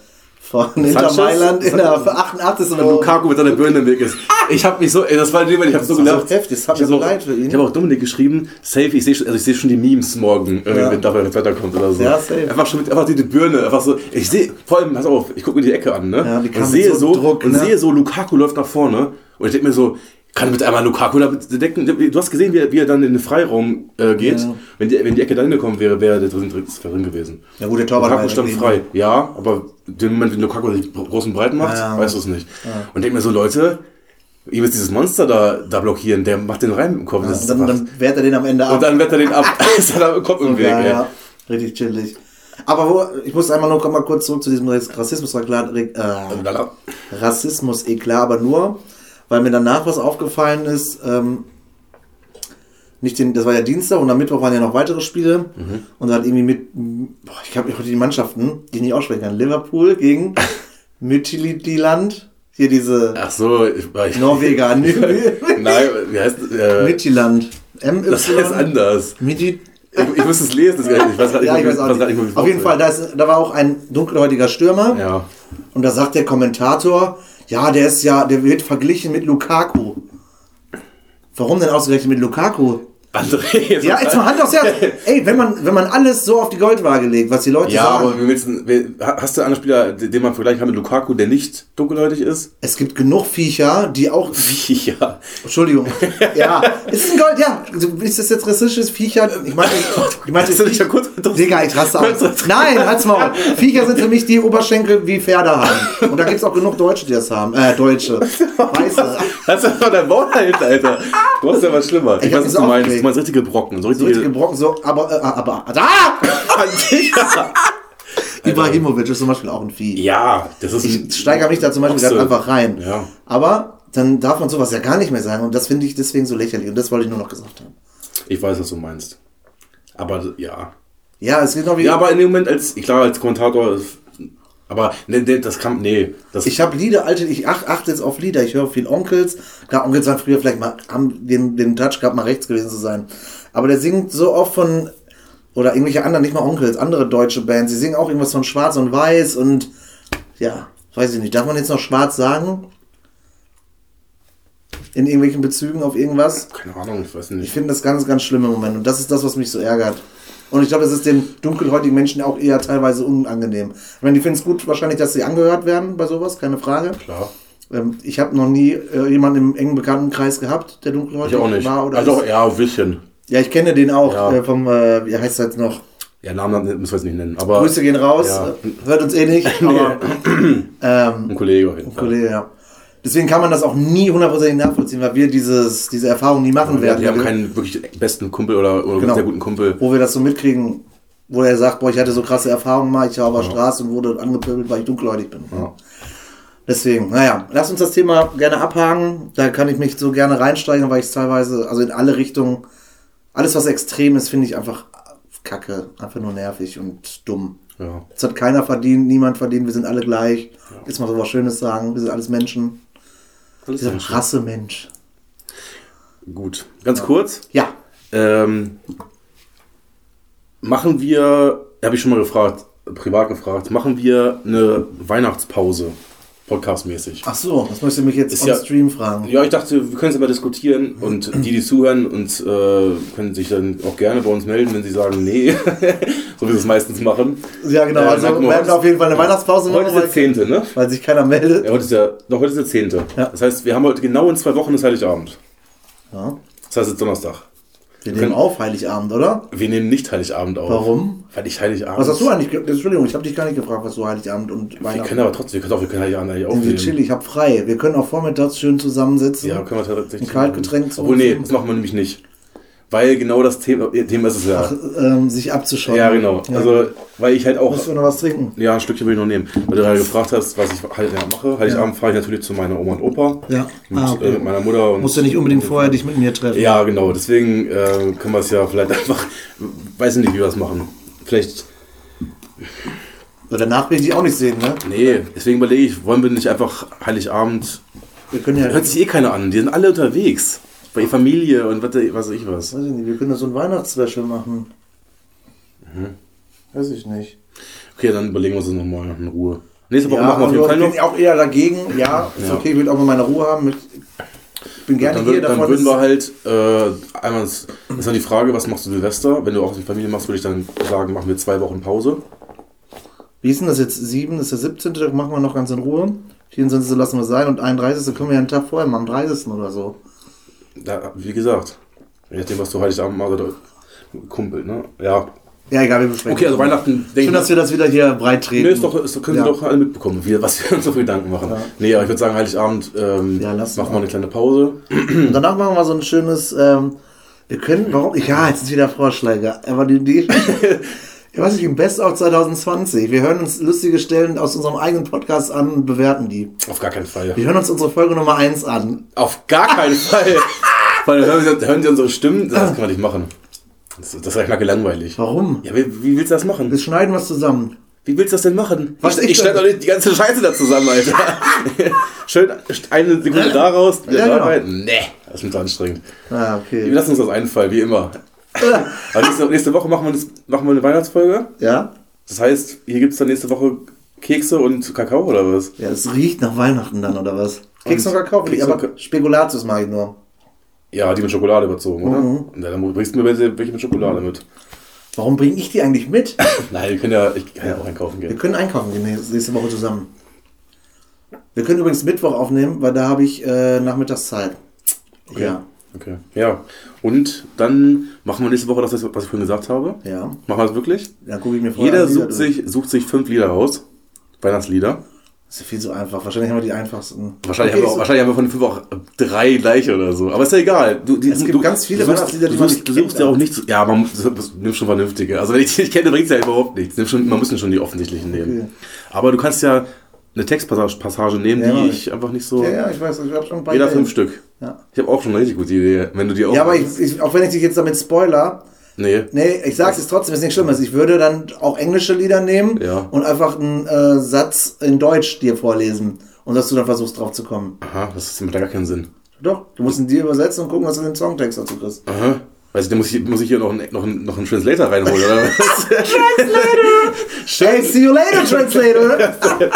von Inter? Mailand in der 88. Wenn Lukaku mit seiner Birne im Weg ist. Ich habe mich so, ey, das war dem, ich habe so gelacht. heftig, das hat Ich mir so auch- leid für ihn. Ich habe auch Dominik geschrieben, safe, ich sehe also ich sehe schon die Memes morgen, äh, Ja. wenn da jetzt weiterkommt oder so. Ja, safe. Einfach schon mit einfach die, die Birne, einfach so. Ich sehe, vor allem, pass auf, ich gucke mir die Ecke an, ne? Ja, die und sehe so so, Druck, und ne? sehe so, Lukaku läuft nach vorne und ich denke mir so, kann bitte einmal Lukaku da decken? Du hast gesehen, wie er, wie er dann in den Freiraum äh, geht. Ja. Wenn, die, wenn die Ecke da hingekommen wäre, wäre der drin, drin, gewesen. Ja gut, der Torwart war Lukaku stand frei. Ja, aber den Moment, wenn Lukaku sich groß und breit macht, Ja, ja. weißt du es nicht. Und denk mir so, Leute, ihr müsst dieses Monster da, da blockieren, der macht den rein im Kopf. Und dann, dann wehrt er den am Ende ab. und dann wettet er den ab. ist er da im Kopf im Weg, ja, richtig chillig. Aber wo, ich muss einmal noch mal kurz zurück zu diesem Rassismus, äh, Lala. Rassismus, eh aber nur, weil mir danach was aufgefallen ist, ähm, nicht den, das war ja Dienstag und am Mittwoch waren ja noch weitere Spiele und dann irgendwie mit, boah, ich habe heute die Mannschaften, die ich nicht aussprechen kann, Liverpool gegen Midtjylland, hier diese Ach so, ich, ich, Norweger, Nein, wie heißt äh, Midtjylland, Das heißt anders. Midtjylland, Ich, ich muss es lesen, das, ich weiß gerade ja, ich nicht, weiß nicht. nicht, Auf jeden Fall, da, ist, da war auch ein dunkelhäutiger Stürmer. Ja. Und da sagt der Kommentator, ja, der ist ja, der wird verglichen mit Lukaku. Warum denn ausgerechnet mit Lukaku? André, jetzt Ja, jetzt mal Hand aufs Herz. Ey, wenn man, wenn man alles so auf die Goldwaage legt, was die Leute Ja, sagen. aber wir müssen, wir, hast du einen Spieler, den man vergleichen kann mit Lukaku, der nicht dunkelhäutig ist? es gibt genug Viecher, die auch. Ja. Entschuldigung. Ja, ist ein Gold, ja. Ist das jetzt rassistisches Viecher? Ich meine, ich meine, Hast du dich ja kurz Digga, ich raste aus. Nein, halt's Maul. Viecher sind für mich die Oberschenkel wie Pferde haben. Und da gibt's auch genug Deutsche, die das haben. Äh, Deutsche. Weiße. Das ist doch dein halten, Alter. Du hast ja was schlimmer. Ich, Ich weiß, was du meinst. Meinst richtige Brocken. So So richtige. richtig gebrochen, so, aber, äh, aber, ah! Ibrahimovic ist zum Beispiel auch ein Vieh. ja, das ist. Ich steigere mich da zum Beispiel grad einfach rein. Ja. Aber dann darf man sowas ja gar nicht mehr sagen und das finde ich deswegen so lächerlich und das wollte ich nur noch gesagt haben. Ich weiß, was du meinst. Aber ja. Ja, es geht noch wie. Ja, aber in dem Moment als, klar, als Kommentator, aber ne, ne, das kann, nee, das, ich habe Lieder, alte, ich ach, achte jetzt auf Lieder, ich höre viel Onkels. Klar, Onkels waren früher vielleicht mal, haben den, den Touch gehabt, mal rechts gewesen zu sein. Aber der singt so oft von, oder irgendwelche anderen, nicht mal Onkels, andere deutsche Bands, die singen auch irgendwas von Schwarz und Weiß und, ja, weiß ich nicht, darf man jetzt noch Schwarz sagen? In irgendwelchen Bezügen auf irgendwas? keine Ahnung, ich weiß Ich nicht. finde das ganz, ganz schlimm im Moment. Und das ist das, was mich so ärgert. Und ich glaube, das ist den dunkelhäutigen Menschen auch eher teilweise unangenehm. Ich meine, die finden es gut wahrscheinlich, dass sie angehört werden bei sowas, keine Frage. Klar. Ähm, ich habe noch nie äh, jemanden im engen Bekanntenkreis gehabt, der Ich dunkelhäutig auch nicht. war. Oder also, ist. ja, ein bisschen. Ja, ich kenne den auch Ja. äh, vom, äh, wie heißt er jetzt noch? Ja, Namen müssen wir jetzt nicht nennen, aber Grüße gehen raus. Ja. Äh, Hört uns eh nicht, aber ähm, ein Kollege auf jeden Fall. Kollege, ja. Deswegen kann man das auch nie hundertprozentig nachvollziehen, weil wir dieses, diese Erfahrung nie machen Wir, werden. wir haben keinen wirklich besten Kumpel oder, oder Genau. sehr guten Kumpel. wo wir das so mitkriegen, wo er sagt, boah, ich hatte so krasse Erfahrungen mal, ich war auf der Straße und wurde angepöbelt, weil ich dunkelhäutig bin. Ja. Deswegen, naja, lass uns das Thema gerne abhaken. Da kann ich mich so gerne reinsteigen, weil ich es teilweise, also in alle Richtungen, alles was extrem ist, finde ich einfach kacke, einfach nur nervig und dumm. Ja. Es hat keiner verdient, niemand verdient, wir sind alle gleich. Jetzt mal so was Schönes sagen, wir sind alles Menschen. Alles Dieser Menschen. Rassemensch. Gut. Ganz kurz. Ja, Ähm, machen wir, habe ich schon mal gefragt, privat gefragt, machen wir eine Weihnachtspause, podcastmäßig? ach so, das möchtest du mich jetzt Ist on ja- Stream fragen. Ja, ich dachte, wir können es mal diskutieren und die, die zuhören und äh, können sich dann auch gerne bei uns melden, wenn sie sagen, nee. so wie wir es meistens machen. Ja, genau. Äh, Also wir werden auf jeden Fall eine Weihnachtspause Heute ist der 10., ne? weil sich keiner meldet. Ja, heute ist ja, doch, heute ist der 10. Ja. Das heißt, wir haben heute genau in zwei Wochen das Heiligabend. Ja. Das heißt, es ist Donnerstag. Wir nehmen auf Heiligabend, oder? Wir nehmen nicht Heiligabend auf. Warum? Weil ich Heiligabend. Was hast du eigentlich? ge- Entschuldigung, ich habe dich gar nicht gefragt, was du Heiligabend und Wir Weihnachten. können aber trotzdem, wir können auch, wir können Heiligabend eigentlich Irgendwie aufnehmen. chill, ich habe frei. Wir können auch vormittags schön zusammensitzen. Ja, können wir tatsächlich. Ein Kaltgetränk zu Obwohl, nee, das machen wir nämlich nicht. Weil genau das Thema, Thema ist es ja. ähm, sich abzuschauen. ja, genau. Ja. Also, weil ich halt auch. Musst du noch was trinken? Ja, ein Stückchen will ich noch nehmen. Weil du gerade gefragt hast, was ich Heiligabend mache. Heiligabend fahre ich natürlich zu meiner Oma und Opa. Ja. Mit, Ah, okay. äh, mit meiner Mutter. Und Musst du nicht unbedingt vorher dich mit mir treffen. Ja, genau. Deswegen äh, können wir es ja vielleicht einfach. Weiß ich nicht, wie wir das machen. Vielleicht. So, danach will ich dich auch nicht sehen, ne? Nee, deswegen überlege ich, wollen wir nicht einfach Heiligabend. Wir können ja. Hört sich eh keiner an. Die sind alle unterwegs. Bei Familie und was weiß ich was. Weiß ich nicht, wir können ja so ein Weihnachtsspecial machen. Mhm. Weiß ich nicht. Okay, dann überlegen wir uns das nochmal in Ruhe. Nächste Woche Ja, machen wir auf jeden also Fall ich noch. bin auch eher dagegen. Ja, ist Ja. okay, ich will auch mal meine Ruhe haben. Ich bin gerne Dann, hier. dann davon würden ist- wir halt äh, einmal, das ist dann die Frage, was machst du Silvester? Wenn du auch die Familie machst, würde ich dann sagen, machen wir zwei Wochen Pause. Wie ist denn das jetzt? 7 ist der 17. Da machen wir noch ganz in Ruhe. 24. lassen wir sein und 31. können wir ja einen Tag vorher machen, am 30. oder so. Da, wie gesagt, je nachdem, was du Heiligabend machst, oder Kumpel, ne? Ja. Ja, egal, wir besprechen. Okay, also. Weihnachten, Schön, dass wir das wieder hier breit treten. Nee, ist doch, ist, können Ja. Sie doch alle mitbekommen, wie, was wir uns so für Gedanken machen. Ja. Nee, aber ich würde sagen, Heiligabend ähm, Ja, machen mal. wir eine kleine Pause. Und danach machen wir so ein schönes. Ähm, wir können, warum? Ja, jetzt sind wieder Vorschläge. Aber die Idee. ich weiß nicht, im Best of 2020. Wir hören uns lustige Stellen aus unserem eigenen Podcast an und bewerten die. Auf gar keinen Fall. Wir hören uns unsere Folge Nummer 1 an. Auf gar keinen Fall. Weil dann hören Sie, hören Sie unsere Stimmen, das kann man nicht machen. Das, das ist mal gelangweilig. Warum? Ja, wie, wie willst du das machen? Wir schneiden was zusammen. Wie willst du das denn machen? Was ich ich ich schneide doch nicht die ganze Scheiße da zusammen, Alter. Schön eine Sekunde da raus, wieder Ja, da genau. rein. Nee, das ist mir zu anstrengend. Ah, Wir okay. lassen uns das einfallen, wie immer. Aber nächste, nächste Woche machen wir, das, machen wir eine Weihnachtsfolge. Ja? Das heißt, hier gibt es dann nächste Woche Kekse und Kakao oder was? Ja, es riecht nach Weihnachten dann, oder was? Keks und Kakao, Keks aber Spekulatius mache ich nur. Ja, die mit Schokolade überzogen, oder? Mhm. Und dann bringst du mir welche mit Schokolade mit. Warum bringe ich die eigentlich mit? Nein, wir können ja, ich kann ja auch einkaufen Wir gehen. können einkaufen gehen nächste Woche zusammen. Wir können übrigens Mittwoch aufnehmen, weil da habe ich äh, nachmittags Zeit. Ja. Okay. Ja. Und dann machen wir nächste Woche das, was ich vorhin gesagt habe. Ja. Machen wir das wirklich? Dann gucke ich mir vorher Jeder an, sucht sich, sucht sich fünf Lieder raus. Weihnachtslieder. Das ist ja viel zu einfach. Wahrscheinlich haben wir die einfachsten. Wahrscheinlich, Okay, haben wir, auch- so- wahrscheinlich haben wir von den fünf auch drei gleiche oder so. Aber ist ja egal. Du, die, Es gibt du, ganz viele suchst, Weihnachtslieder, die du man suchst, kennt, suchst ja auch ja. nicht. Ja, man muss- nimm schon vernünftige. Also wenn ich die nicht kenne, bringt es ja überhaupt nichts. Nimm schon, man muss schon die offensichtlichen nehmen. Okay. Aber du kannst ja eine Textpassage Passage nehmen, Ja, die ich. einfach nicht so. Ja, ja, ich weiß, ich habe schon ein paar Jeder fünf Stück. Ja. Ich habe auch schon eine richtig gute Idee. Wenn du die auch. Ja, aber ich, ich, auch wenn ich dich jetzt damit spoiler, Nee. nee, ich sag's jetzt trotzdem, ist nichts Schlimmes. Ich würde dann auch englische Lieder nehmen Ja. und einfach einen äh, Satz in Deutsch dir vorlesen und dass du dann versuchst drauf zu kommen. Aha, das macht da gar keinen Sinn. Doch, du musst ihn dir übersetzen und gucken, was du in den Songtext dazu kriegst. Aha. Weißt du, da muss ich, muss ich hier noch einen, noch einen, noch einen Translator reinholen, oder was? Hey, see you later, Translator!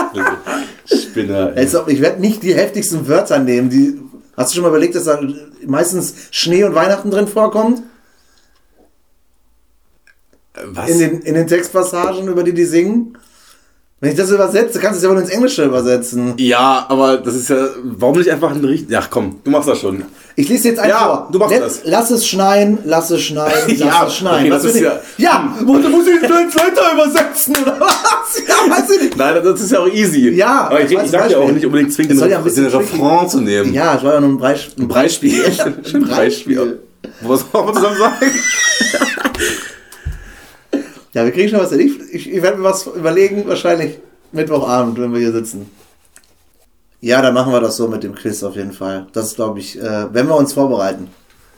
Spinner. ey. Als ob- ich werde nicht die heftigsten Wörter nehmen. Die, hast du schon mal überlegt, dass da meistens Schnee und Weihnachten drin vorkommt? Was? In den, in den Textpassagen, über die die singen? Wenn ich das übersetze, kannst du es ja wohl ins Englische übersetzen. ja, aber das ist ja. Warum nicht einfach ein richtig. Ja, komm, du machst das schon. Ich lese jetzt einfach Ja, vor. du machst Let- das. Lass es schneien, lass es schneien, lass Ja, es schneien. okay, das ist ich- ja, muss, muss ich den Translator übersetzen oder was? Ja, weiß ich nicht. Nein, das ist ja auch easy. Ja, aber ich, ich zum sag ja auch nicht unbedingt zwingend den, ja den Refrain zu nehmen. Ja, es war ja nur ein Beispiel. Ein Beispiel. Ein Beispiel. Was wollen wir zusammen sagen? Ja, wir kriegen schon was. Ich, ich, ich werde mir was überlegen, wahrscheinlich Mittwochabend, wenn wir hier sitzen. Ja, dann machen wir das so mit dem Quiz auf jeden Fall. Das ist, glaube ich, äh, wenn wir uns vorbereiten.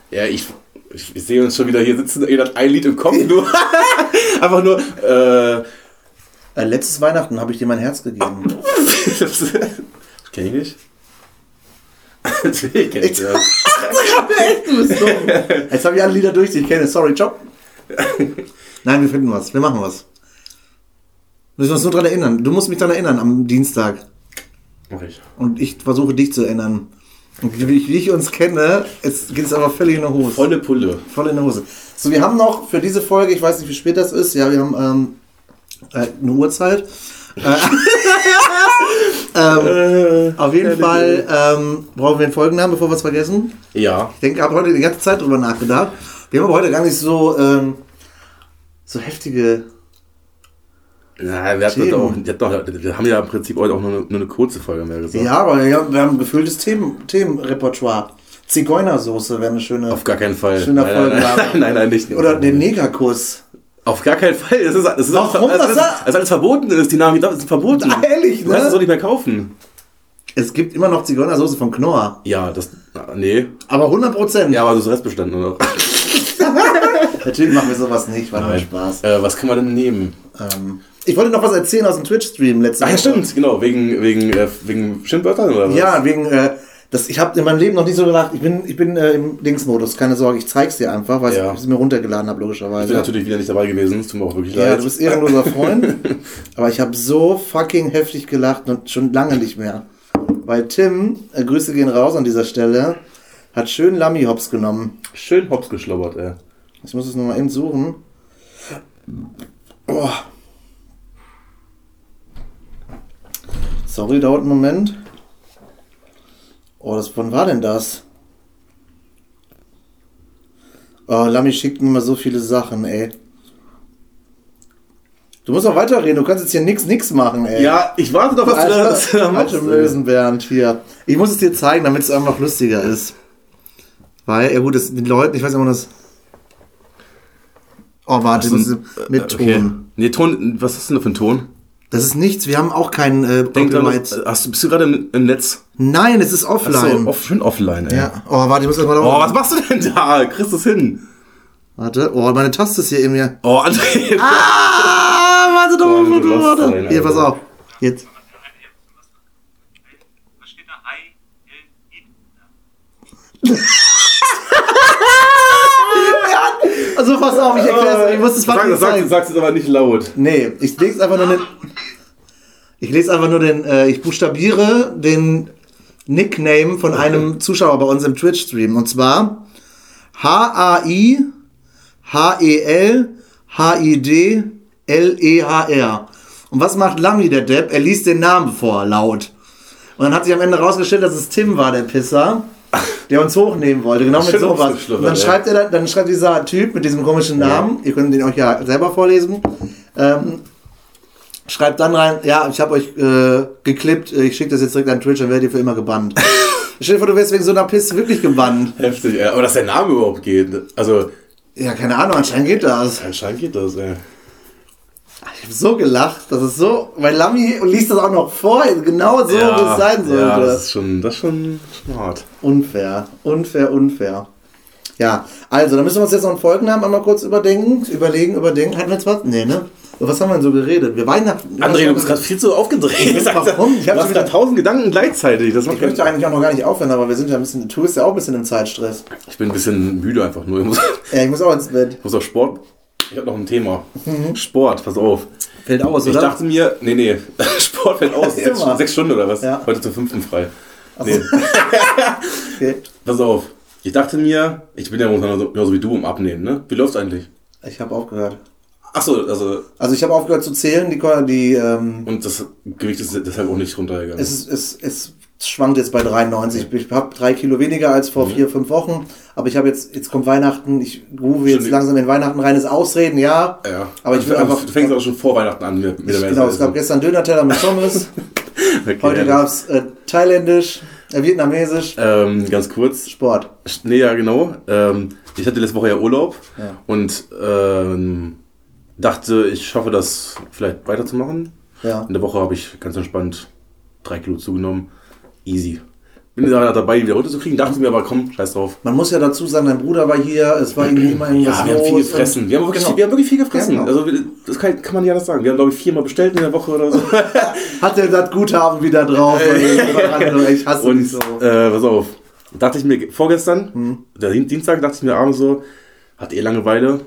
Ja, ich, ich, ich sehe uns schon wieder hier sitzen. Jeder hat ein Lied im Kopf. Nur, einfach nur. Äh, Äh, letztes Weihnachten habe ich dir mein Herz gegeben. kenn ich nicht. Natürlich kenn ich das. Jetzt habe ich alle Lieder durch, die ich kenne. Sorry, ciao. Nein, wir finden was. Wir machen was. Müssen wir uns nur dran erinnern. Du musst mich daran erinnern am Dienstag. Mach ich. Und ich versuche dich zu erinnern. Wie ich, wie ich uns kenne, geht es aber völlig in der Hose. Volle Pulle. Voll in der Hose. So, wir haben noch für diese Folge, ich weiß nicht, wie spät das ist, ja, wir haben ähm, äh, eine Uhrzeit. Äh, ähm, auf jeden Fall ähm, brauchen wir einen Folgennamen, bevor wir es vergessen. Ja. Ich denke, ich habe heute die ganze Zeit drüber nachgedacht. Wir haben aber heute gar nicht so, ähm, so heftige. Ja, wir, hatten auch, wir, hatten doch, wir haben ja im Prinzip heute auch nur eine, nur eine kurze Folge mehr gesagt. Ja, aber wir haben, wir haben ein gefülltes Themen, Themenrepertoire. Zigeunersoße wäre eine schöne. Auf gar keinen Fall. Schöner nein, nein, nein, nein, nein, nicht. oder den Negerkuss. Auf gar keinen Fall. Das ist, das ist Warum alles, das alles, da- alles, verboten ist. Die Namen die sind verboten. Ehrlich, Du kannst es ne? doch nicht mehr kaufen. Es gibt immer noch Zigeunersoße von Knorr. Ja, das. Nee. Aber 100 Prozent. Ja, aber das Restbestand nur noch. Natürlich machen wir sowas nicht, war nur Spaß. Äh, was kann man denn nehmen? Ähm, ich wollte noch was erzählen aus dem Twitch-Stream letzte Ach ja, Woche. stimmt, genau. Wegen, wegen, äh, wegen Schimpfwörtern oder was? Ja, wegen, äh, das, ich habe in meinem Leben noch nicht so gedacht, ich bin, ich bin äh, im Dingsmodus, keine Sorge, ich zeig's dir einfach, weil Ja. ich es mir runtergeladen habe, Ich logischerweise. bin natürlich wieder nicht dabei gewesen. Es tut mir auch wirklich ja, leid. du bist ehrenloser Freund, aber ich habe so fucking heftig gelacht und schon lange nicht mehr. Weil Tim, äh, Grüße gehen raus an dieser Stelle, hat schön Lammy Hops genommen. Schön hops geschlobbert, ey. Ich muss es nochmal eben suchen. Oh. Sorry, dauert einen Moment. Oh, das, wann war denn das? Oh, Lammy schickt mir immer so viele Sachen, ey. Du musst auch weiterreden, du kannst jetzt hier nix, nix machen, ey. Ja, ich warte doch, was du da, was du machst. Mösen, Bernd, hier. Ich muss es dir zeigen, damit es einfach lustiger ist. Weil, ja gut, das, den Leuten, ich weiß nicht, ob man das... Oh, warte, das ist mit Ton. Okay. Nee, Ton, was ist denn da für ein Ton? Das ist nichts, wir haben auch keinen äh, Denk dran, was- hast du, bist du gerade im, im Netz? Nein, es ist offline. So, off, schön offline, ey. ja. Oh, warte, ich muss das mal Oh, was machst du denn da? Kriegst du es hin? Warte, oh, meine Taste ist hier in mir. Oh, André. Ah, warte doch Oh, mal, du warte, warte. sein, Hier, pass auf. Jetzt. Also pass auf, ich erkläre ich muss es Sag, fucking zeigen. du sagst es aber nicht laut. Nee, ich lese einfach nur den. Ich lese einfach nur den. Äh, ich buchstabiere den Nickname von einem Zuschauer bei uns im Twitch-Stream. Und zwar H-A-I H-E-L H-I-D L-E-H-R. Und was macht Lammy, der Depp? Er liest den Namen vor, laut. Und dann hat sich am Ende rausgestellt, dass es Tim war, der Pisser, der uns hochnehmen wollte. Genau mit sowas. Und dann schreibt er dann, dann schreibt dieser Typ mit diesem komischen Namen, ihr könnt den euch ja selber vorlesen, ähm, schreibt dann rein, ja, ich habe euch äh, geklippt, ich schicke das jetzt direkt an Twitch, dann werdet ihr für immer gebannt. Stell dir vor, du wärst wegen so einer Pisse wirklich gebannt. Heftig, ey. Aber dass der Name überhaupt geht. Also, Ja, keine Ahnung, anscheinend geht das. anscheinend geht das, ey. Ich habe so gelacht, das ist so, weil Lammy liest das auch noch vor, genau so, wie es sein sollte. Ja, das ist schon, das ist schon, schon hart. Unfair, unfair, unfair. Ja, also, dann müssen wir uns jetzt noch einen Folgennamen einmal kurz überdenken, überlegen, überdenken. Hatten wir jetzt was? Nee, ne? Was haben wir denn so geredet? Wir Weihnachten. André, du bist gerade viel zu aufgedreht. Warum? Ich Ich hab habe schon da wieder- tausend Gedanken gleichzeitig. Das Ich möchte eigentlich auch noch gar nicht aufhören, aber wir sind ja ein bisschen, du bist ja auch ein bisschen im Zeitstress. ich bin ein bisschen müde einfach nur. Ich muss, Ja, ich muss auch ins Bett. ich muss auf Sport. Ich habe noch ein Thema. Mhm. Sport, pass auf. Fällt aus, Ich dachte mir, nee, nee, Sport fällt aus. Sechs, sechs Stunden oder was? Ja. Heute zum fünften frei. so. Nee, okay. pass auf. Ich dachte mir, ich bin ja momentan so- genauso wie du im Abnehmen, ne? Wie läuft's eigentlich? Ich habe aufgehört. Achso, also, Also ich habe aufgehört zu zählen, die, die ähm, und das Gewicht ist deshalb auch nicht runtergegangen. es, ist, es, es schwankt jetzt bei 93. Ich habe drei Kilo weniger als Mhm. vor vier, fünf Wochen. Aber ich habe jetzt, jetzt kommt Weihnachten, ich rufe jetzt langsam in Weihnachten reines Ausreden, ja. ja. Aber ich will Also, einfach. Du fängst auch schon vor Weihnachten an mit, mit Ich, genau, es gab gestern Döner-Teller mit Pommes. okay, Heute ja, gab es äh, thailändisch, äh, vietnamesisch, Ähm, ganz kurz. Sport. Nee, ja, genau. Ähm, ich hatte letzte Woche ja Urlaub Ja. und ähm, dachte, ich schaffe das vielleicht weiterzumachen. Ja. In der Woche habe ich ganz entspannt drei Kilo zugenommen. Easy. Bin da dabei, wieder runterzukriegen. Dachte mir aber, komm, scheiß drauf. Man muss ja dazu sagen, dein Bruder war hier, es war irgendwie immer irgendwas Ja, wir haben viel gefressen. Wir haben wirklich, Genau. wir haben wirklich viel gefressen. Ja, genau. Also das kann, kann man ja das sagen. Wir haben, glaube ich, viermal bestellt in der Woche oder so. Hat er das Guthaben wieder drauf? ich hasse Und dich so. äh, pass auf. Dachte ich mir vorgestern, der Dien- Dienstag, dachte ich mir abends so, hat eh Langeweile.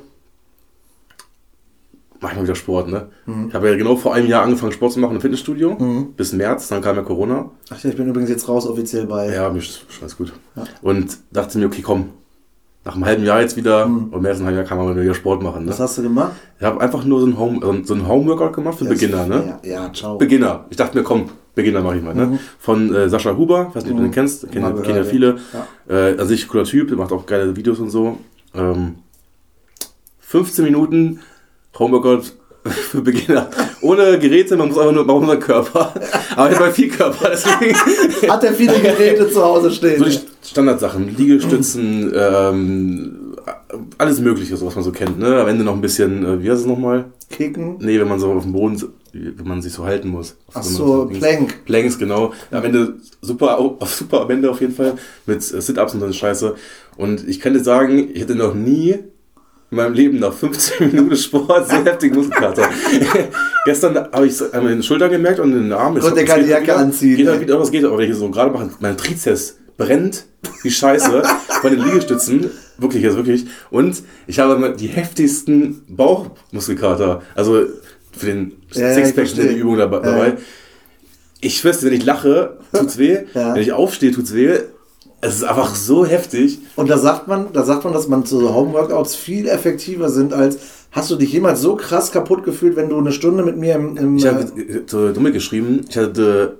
Mach ich mal wieder Sport, ne? Mhm. Ich habe ja genau vor einem Jahr angefangen, Sport zu machen im Fitnessstudio. Bis März, dann kam ja Corona. Ach ja, ich bin übrigens jetzt raus offiziell bei. Ja, mir ist schon alles gut. Und dachte mir, okay, komm, nach einem halben Jahr jetzt wieder, oder mehr als einem halben Jahr kann man mal wieder Sport machen. Ne? Was hast du gemacht? Ich habe einfach nur so ein Home, so ein Homeworkout gemacht für Beginner, ne? Ja, ja ciao. Beginner. Ich dachte mir, komm, Beginner mache ich mal, ne? Von äh, Sascha Huber, weiß nicht, ob du den kennst, kennen, ja gehört, viele. ja. Äh, an sich cooler Typ, der macht auch geile Videos und so. Ähm, 15 Minuten Homeworkout für Beginner. Ohne Geräte, man muss einfach nur, man braucht nur Körper. Aber ich habe viel Körper, deswegen. Hat er viele Geräte zu Hause stehen? So die Standardsachen, Liegestützen, ähm, alles Mögliche, so was man so kennt. Ne? Am Ende noch ein bisschen, äh, wie heißt es nochmal? Kicken? Nee, wenn man so auf dem Boden, wenn man sich so halten muss. Ach so, Dings- Plank. Planks, genau. Am Ende super, super am Ende auf jeden Fall. Mit äh, Sit-Ups und so Scheiße. Und ich kann dir sagen, ich hätte noch nie in meinem Leben nach 15 Minuten Sport so heftigen Muskelkater. Gestern habe ich es einmal in den Schultern gemerkt und in den Armen. Konnte er keine es geht Jacke wieder, anziehen, Geht ne? wieder, was geht, aber wenn ich so gerade mache, mein Trizeps brennt wie Scheiße bei den Liegestützen. Wirklich, jetzt wirklich. Und ich habe mal die heftigsten Bauchmuskelkater. Also für den Ja, ja, Sixpack verstehe. die Übung dabei. Ja. Ich dir, wenn ich lache, tut's weh. Ja. Wenn ich aufstehe, tut's weh. Es ist einfach so heftig. Und da sagt man, da sagt man, dass man so Homeworkouts viel effektiver sind als. Hast du dich jemals so krass kaputt gefühlt, wenn du eine Stunde mit mir im, im Ich äh, habe zu Dumme geschrieben, ich hatte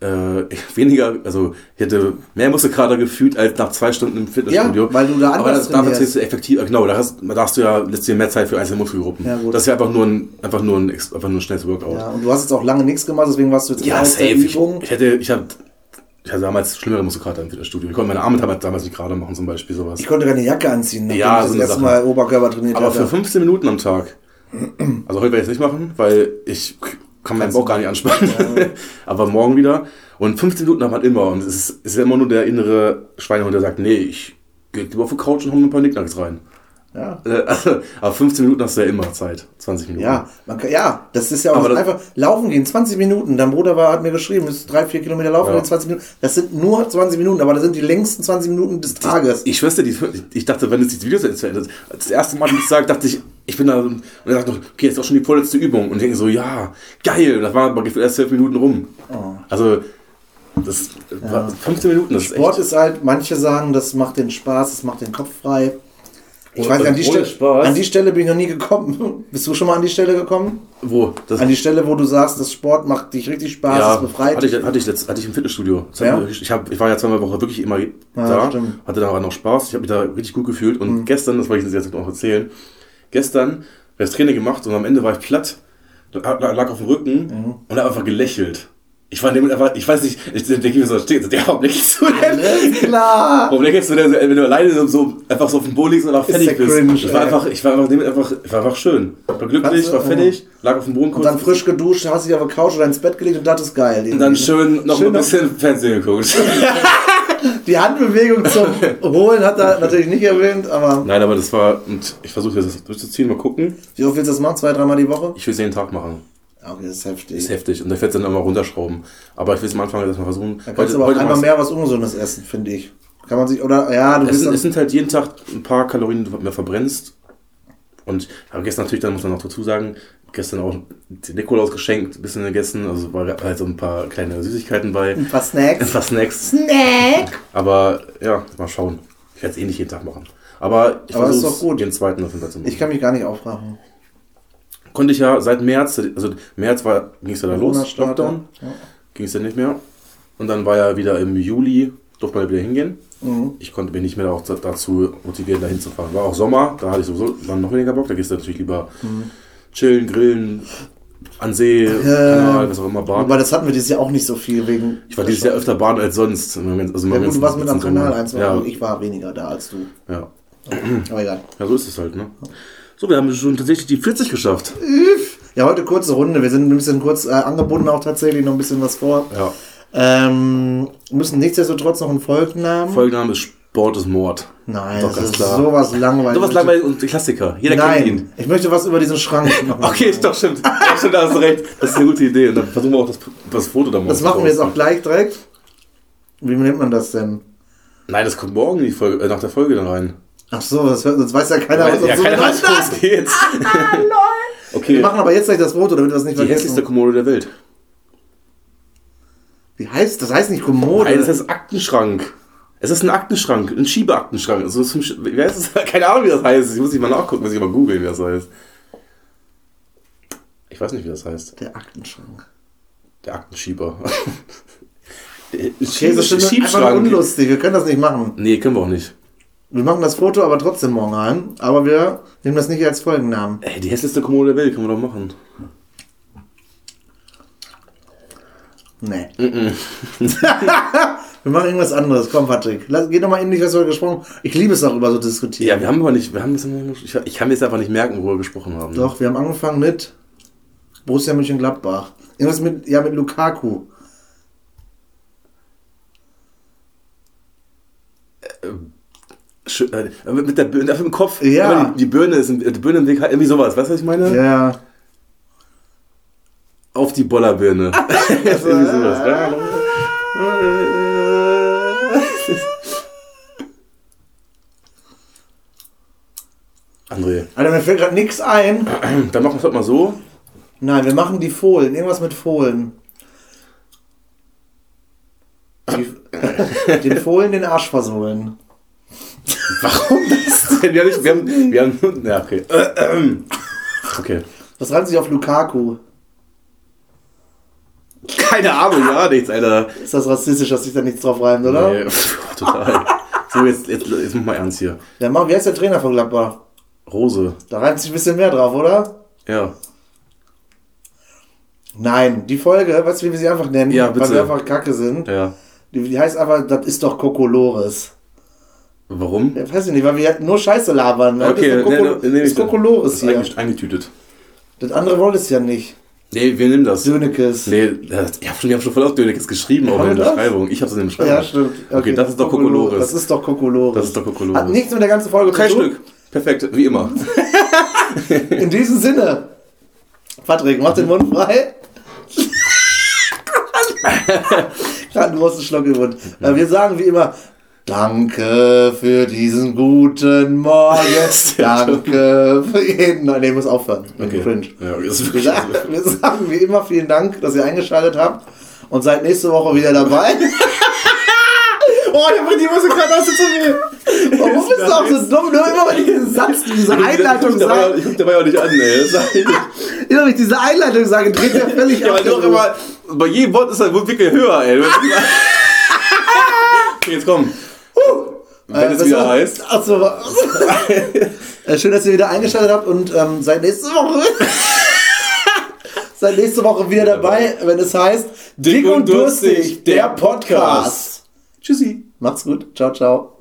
äh, weniger, also ich hätte mehr Muskelkater gefühlt als nach zwei Stunden im Fitnessstudio. Ja, weil du da Aber anders das, da trainierst. trainierst du effektiv, genau, da hast, da hast du ja letztlich mehr Zeit für einzelne Muskelgruppen. Ja, das ist ja einfach nur ein, einfach nur ein, einfach nur ein schnelles Workout. ja, und du hast jetzt auch lange nichts gemacht, deswegen warst du jetzt Ja, safe. der Ich, Übung. ich hätte, ich hab, ich hatte damals schlimmere Muskelkater im Fitnessstudio. Ich konnte meine Arme damals, nicht gerade machen, zum Beispiel sowas. Ich konnte keine Jacke anziehen, nachdem Ja, ich das so. Mal Oberkörper trainiert Aber für hatte. 15 Minuten am Tag. Also heute werde ich es nicht machen, weil ich kann meinen Bauch gar nicht anspannen. Aber morgen wieder. Und 15 Minuten hat man immer. Und es ist, es ist ja immer nur der innere Schweinehund, der sagt, nee, ich gehe lieber auf die Couch und hole mir ein paar Nicknacks rein. Ja. Äh, Also, aber 15 Minuten hast du ja immer Zeit. 20 Minuten. Ja, man kann, ja, das ist ja auch einfach laufen gehen, 20 Minuten. Dein Bruder war, hat mir geschrieben, es ist drei, vier Kilometer laufen, Ja. gehen, 20 Minuten. Das sind nur 20 Minuten, aber das sind die längsten 20 Minuten des Tages. Ich schwör's dir, die, ich dachte, wenn es die Videos jetzt verändert, das erste Mal, wie ich sage, dachte ich, ich bin da, und er sagt noch, okay, jetzt ist auch schon die vorletzte Übung. Und ich denke so, ja, geil. Und das war aber erst 12 Minuten rum. Also, das war 15 Minuten, das ist Sport echt. ist halt, manche sagen, das macht den Spaß, das macht den Kopf frei. Ich weiß nicht, an die, Stelle, Spaß? an die Stelle bin ich noch nie gekommen. Bist du schon mal an die Stelle gekommen? Wo? Das, An die Stelle, wo du sagst, das Sport macht dich richtig Spaß, ja, es befreit hatte ich, dich. hatte, ich letzt, hatte ich im Fitnessstudio. Ja? mir- Ich, hab, ich war ja zweimal Woche wirklich immer da, stimmt. Mhm. hatte da aber noch Spaß. Ich habe mich da richtig gut gefühlt. Und gestern, das wollte ich jetzt noch erzählen, gestern das Training gemacht und am Ende war ich platt, lag lag auf dem Rücken Mhm. und habe einfach gelächelt. Ich war nämlich einfach, ich weiß nicht, ich denke mir so, steht, der, warum lächelst du denn? Alles klar! Warum lächelst du denn, wenn du alleine so, einfach so auf dem Boden liegst und einfach fertig bist? cringe, ich war ey. einfach, ich war einfach, einfach, ich war einfach schön. Ich war glücklich, war fertig, lag auf dem Boden Und dann frisch geduscht, hast dich auf der Couch oder ins Bett gelegt und das ist geil. Und dann schön noch Schön ein bisschen Fernsehen geguckt. Die Handbewegung zum Holen hat er natürlich nicht erwähnt, aber Nein, aber das war, und ich versuche das durchzuziehen, mal gucken. wie oft willst du das machen? Zwei, dreimal die Woche? Ich will es jeden Tag machen. Okay, das ist heftig. ist heftig und ich werde es dann immer runterschrauben. Aber ich will es am Anfang erstmal versuchen. Da kannst du aber auch einmal mehr was Ungesundes essen, finde ich. Kann man sich, oder, ja, du Es sind, es sind halt jeden Tag ein paar Kalorien, die du mehr verbrennst. Und aber gestern natürlich, dann muss man noch dazu sagen, gestern auch Nikolaus geschenkt, ein bisschen gegessen. Also war halt so ein paar kleine Süßigkeiten bei. ein paar Ein Snacks. paar Snacks. Snack! Aber ja, mal schauen. Ich werde es eh nicht jeden Tag machen. Aber ich versuche den zweiten auf jeden Fall zu machen. Ich kann mich gar nicht aufraffen. Konnte ich ja seit März, also März war, ging es ja dann los, Lockdown, ja. ging es ja nicht mehr. Und dann war ja wieder im Juli, durfte man ja wieder hingehen. Mhm. Ich konnte mich nicht mehr auch dazu motivieren, da hinzufahren. War auch Sommer, da hatte ich sowieso dann noch weniger Bock. Da gehst du natürlich lieber Mhm. chillen, grillen, an See, Kanal, was auch immer, baden. Aber das hatten wir dieses Jahr auch nicht so viel wegen. Ich war dieses Jahr öfter baden als sonst. Also Ja, gut, du warst mit am Kanal Sommer. ein, zwei ja. Ich war weniger da als du. ja. Aber egal. ja, so ist es halt, ne? So, wir haben schon tatsächlich die 40 geschafft. Ja, heute kurze Runde. Wir sind ein bisschen kurz äh, angebunden, auch tatsächlich noch ein bisschen was vor. Ja. Ähm, müssen nichtsdestotrotz noch einen Folgnamen. Folgename ist Sport ist Mord. Nein, Doch, das ganz ist klar. sowas langweilig. So was langweilig und Klassiker. Jeder kennt ihn. Nein, ich möchte was über diesen Schrank machen. Okay, ist doch stimmt. Ja, stimmt, da hast du recht. Das ist eine gute Idee. Und dann versuchen wir auch das, das Foto da morgen Das machen wir jetzt auch gleich direkt. Wie nennt man das denn? Nein, das kommt morgen die Folge, äh, nach der Folge dann rein. Ach so, das, sonst weiß ja keiner, was ja, das so keiner weiß, worum es geht. hat. Okay. Wir machen aber jetzt gleich das Foto, damit wir es nicht Die hässlichste vergessen. Kommode der Welt. Wie heißt das? heißt nicht Kommode. Nein, das heißt Aktenschrank. Es ist ein Aktenschrank, ein Schiebeaktenschrank. Also zum Sch wie heißt das? Keine Ahnung, wie das heißt. Ich muss nicht mal nachgucken, muss ich mal googeln, wie das heißt. Ich weiß nicht, wie das heißt. Der Aktenschrank. Der Aktenschieber. Der Okay, das ist Schiebschrank. unlustig. Wir können das nicht machen. Nee, können wir auch nicht. Wir machen das Foto aber trotzdem morgen rein. Aber wir nehmen das nicht als Folgennamen. Ey, die hässlichste Kommode der Welt, können wir doch machen. Nee. wir machen irgendwas anderes. Komm, Patrick. Lass, geh doch mal in dich, was wir gesprochen haben. Ich liebe es auch über so diskutieren. Ja, wir haben aber nicht, wir haben ich, ich kann mir jetzt einfach nicht merken, worüber wir gesprochen haben. Doch, wir haben angefangen mit Borussia Mönchengladbach. Irgendwas mit, ja, mit Lukaku. Sch äh, mit der Birne auf dem Kopf. Ja. Die, die Birne ist im, die Birne im Weg, irgendwie sowas. Weißt du, was ich meine? Ja. Auf die Bollerbirne. irgendwie sowas. André, Alter, mir fällt gerade nichts ein. dann machen wir es halt mal so. Nein, wir machen die Fohlen. Irgendwas mit Fohlen. Die, den Fohlen den Arsch versohlen. Warum das denn? Wir haben, nicht, wir haben, wir haben ja, okay. Okay. Was reimt sich auf Lukaku? Keine Ahnung, ja, nichts, Alter. Ist das rassistisch, dass sich da nichts drauf reimt, oder? Nee, pff, total. So, jetzt, jetzt, jetzt mach mal ernst hier. Ja, mach, wie heißt der Trainer von Gladbach? Rose. Da reimt sich ein bisschen mehr drauf, oder? Ja. Nein, die Folge, weißt du, wie wir sie einfach nennen? Ja, Weil bitte. wir einfach kacke sind. Ja. Die, die heißt aber, das ist doch Kokolores. Warum? Ja, weiß ich nicht, weil wir halt nur Scheiße labern. Ne? Okay, das ist, doch nee, nee, ist Kokolores hier. eigentlich eingetütet. Das andere wollte es ja nicht. Nee, wir nehmen das. Dönekes. Nee, das, ich habe schon, ich hab schon voll auf Dönekes geschrieben, auch in der? Beschreibung. Ich habe es in der Beschreibung. Ja, stimmt. Okay, das ist doch Kokolores. Das ist doch Kokolores. Das ist doch Kokolores. Hat nichts mit der ganzen Folge Kein zu tun. Stück. Perfekt, wie immer. In diesem Sinne. Patrick, mach den Mund frei. Gerade einen großen Schluck im Mund. Äh, Wir sagen wie immer, danke für diesen guten Morgen. danke für jeden. Nein, der muss aufhören. Okay. Cringe. Ja, das ist Wir sagen, wir sagen wie immer vielen Dank, dass ihr eingeschaltet habt und seid nächste Woche wieder dabei. oh, ich hab die Musik gerade aus zu mir. Warum bist du auch so dumm? Nur immer wenn ich diesen Satz, diese Einleitung sage, ich guck dabei auch nicht an, ey. Ist eigentlich- immer wenn ich diese Einleitung sage, dreht der völlig Ja, ab. auch immer, bei jedem Wort ist er wohl wirklich höher, ey. okay, jetzt komm. Wenn es wieder heißt. Achso. Äh, Schön, dass ihr wieder eingeschaltet habt und ähm, seid nächste Woche. seid nächste Woche wieder dabei, wenn es heißt Dick und Durstig, der Podcast. Tschüssi. Macht's gut. Ciao, ciao.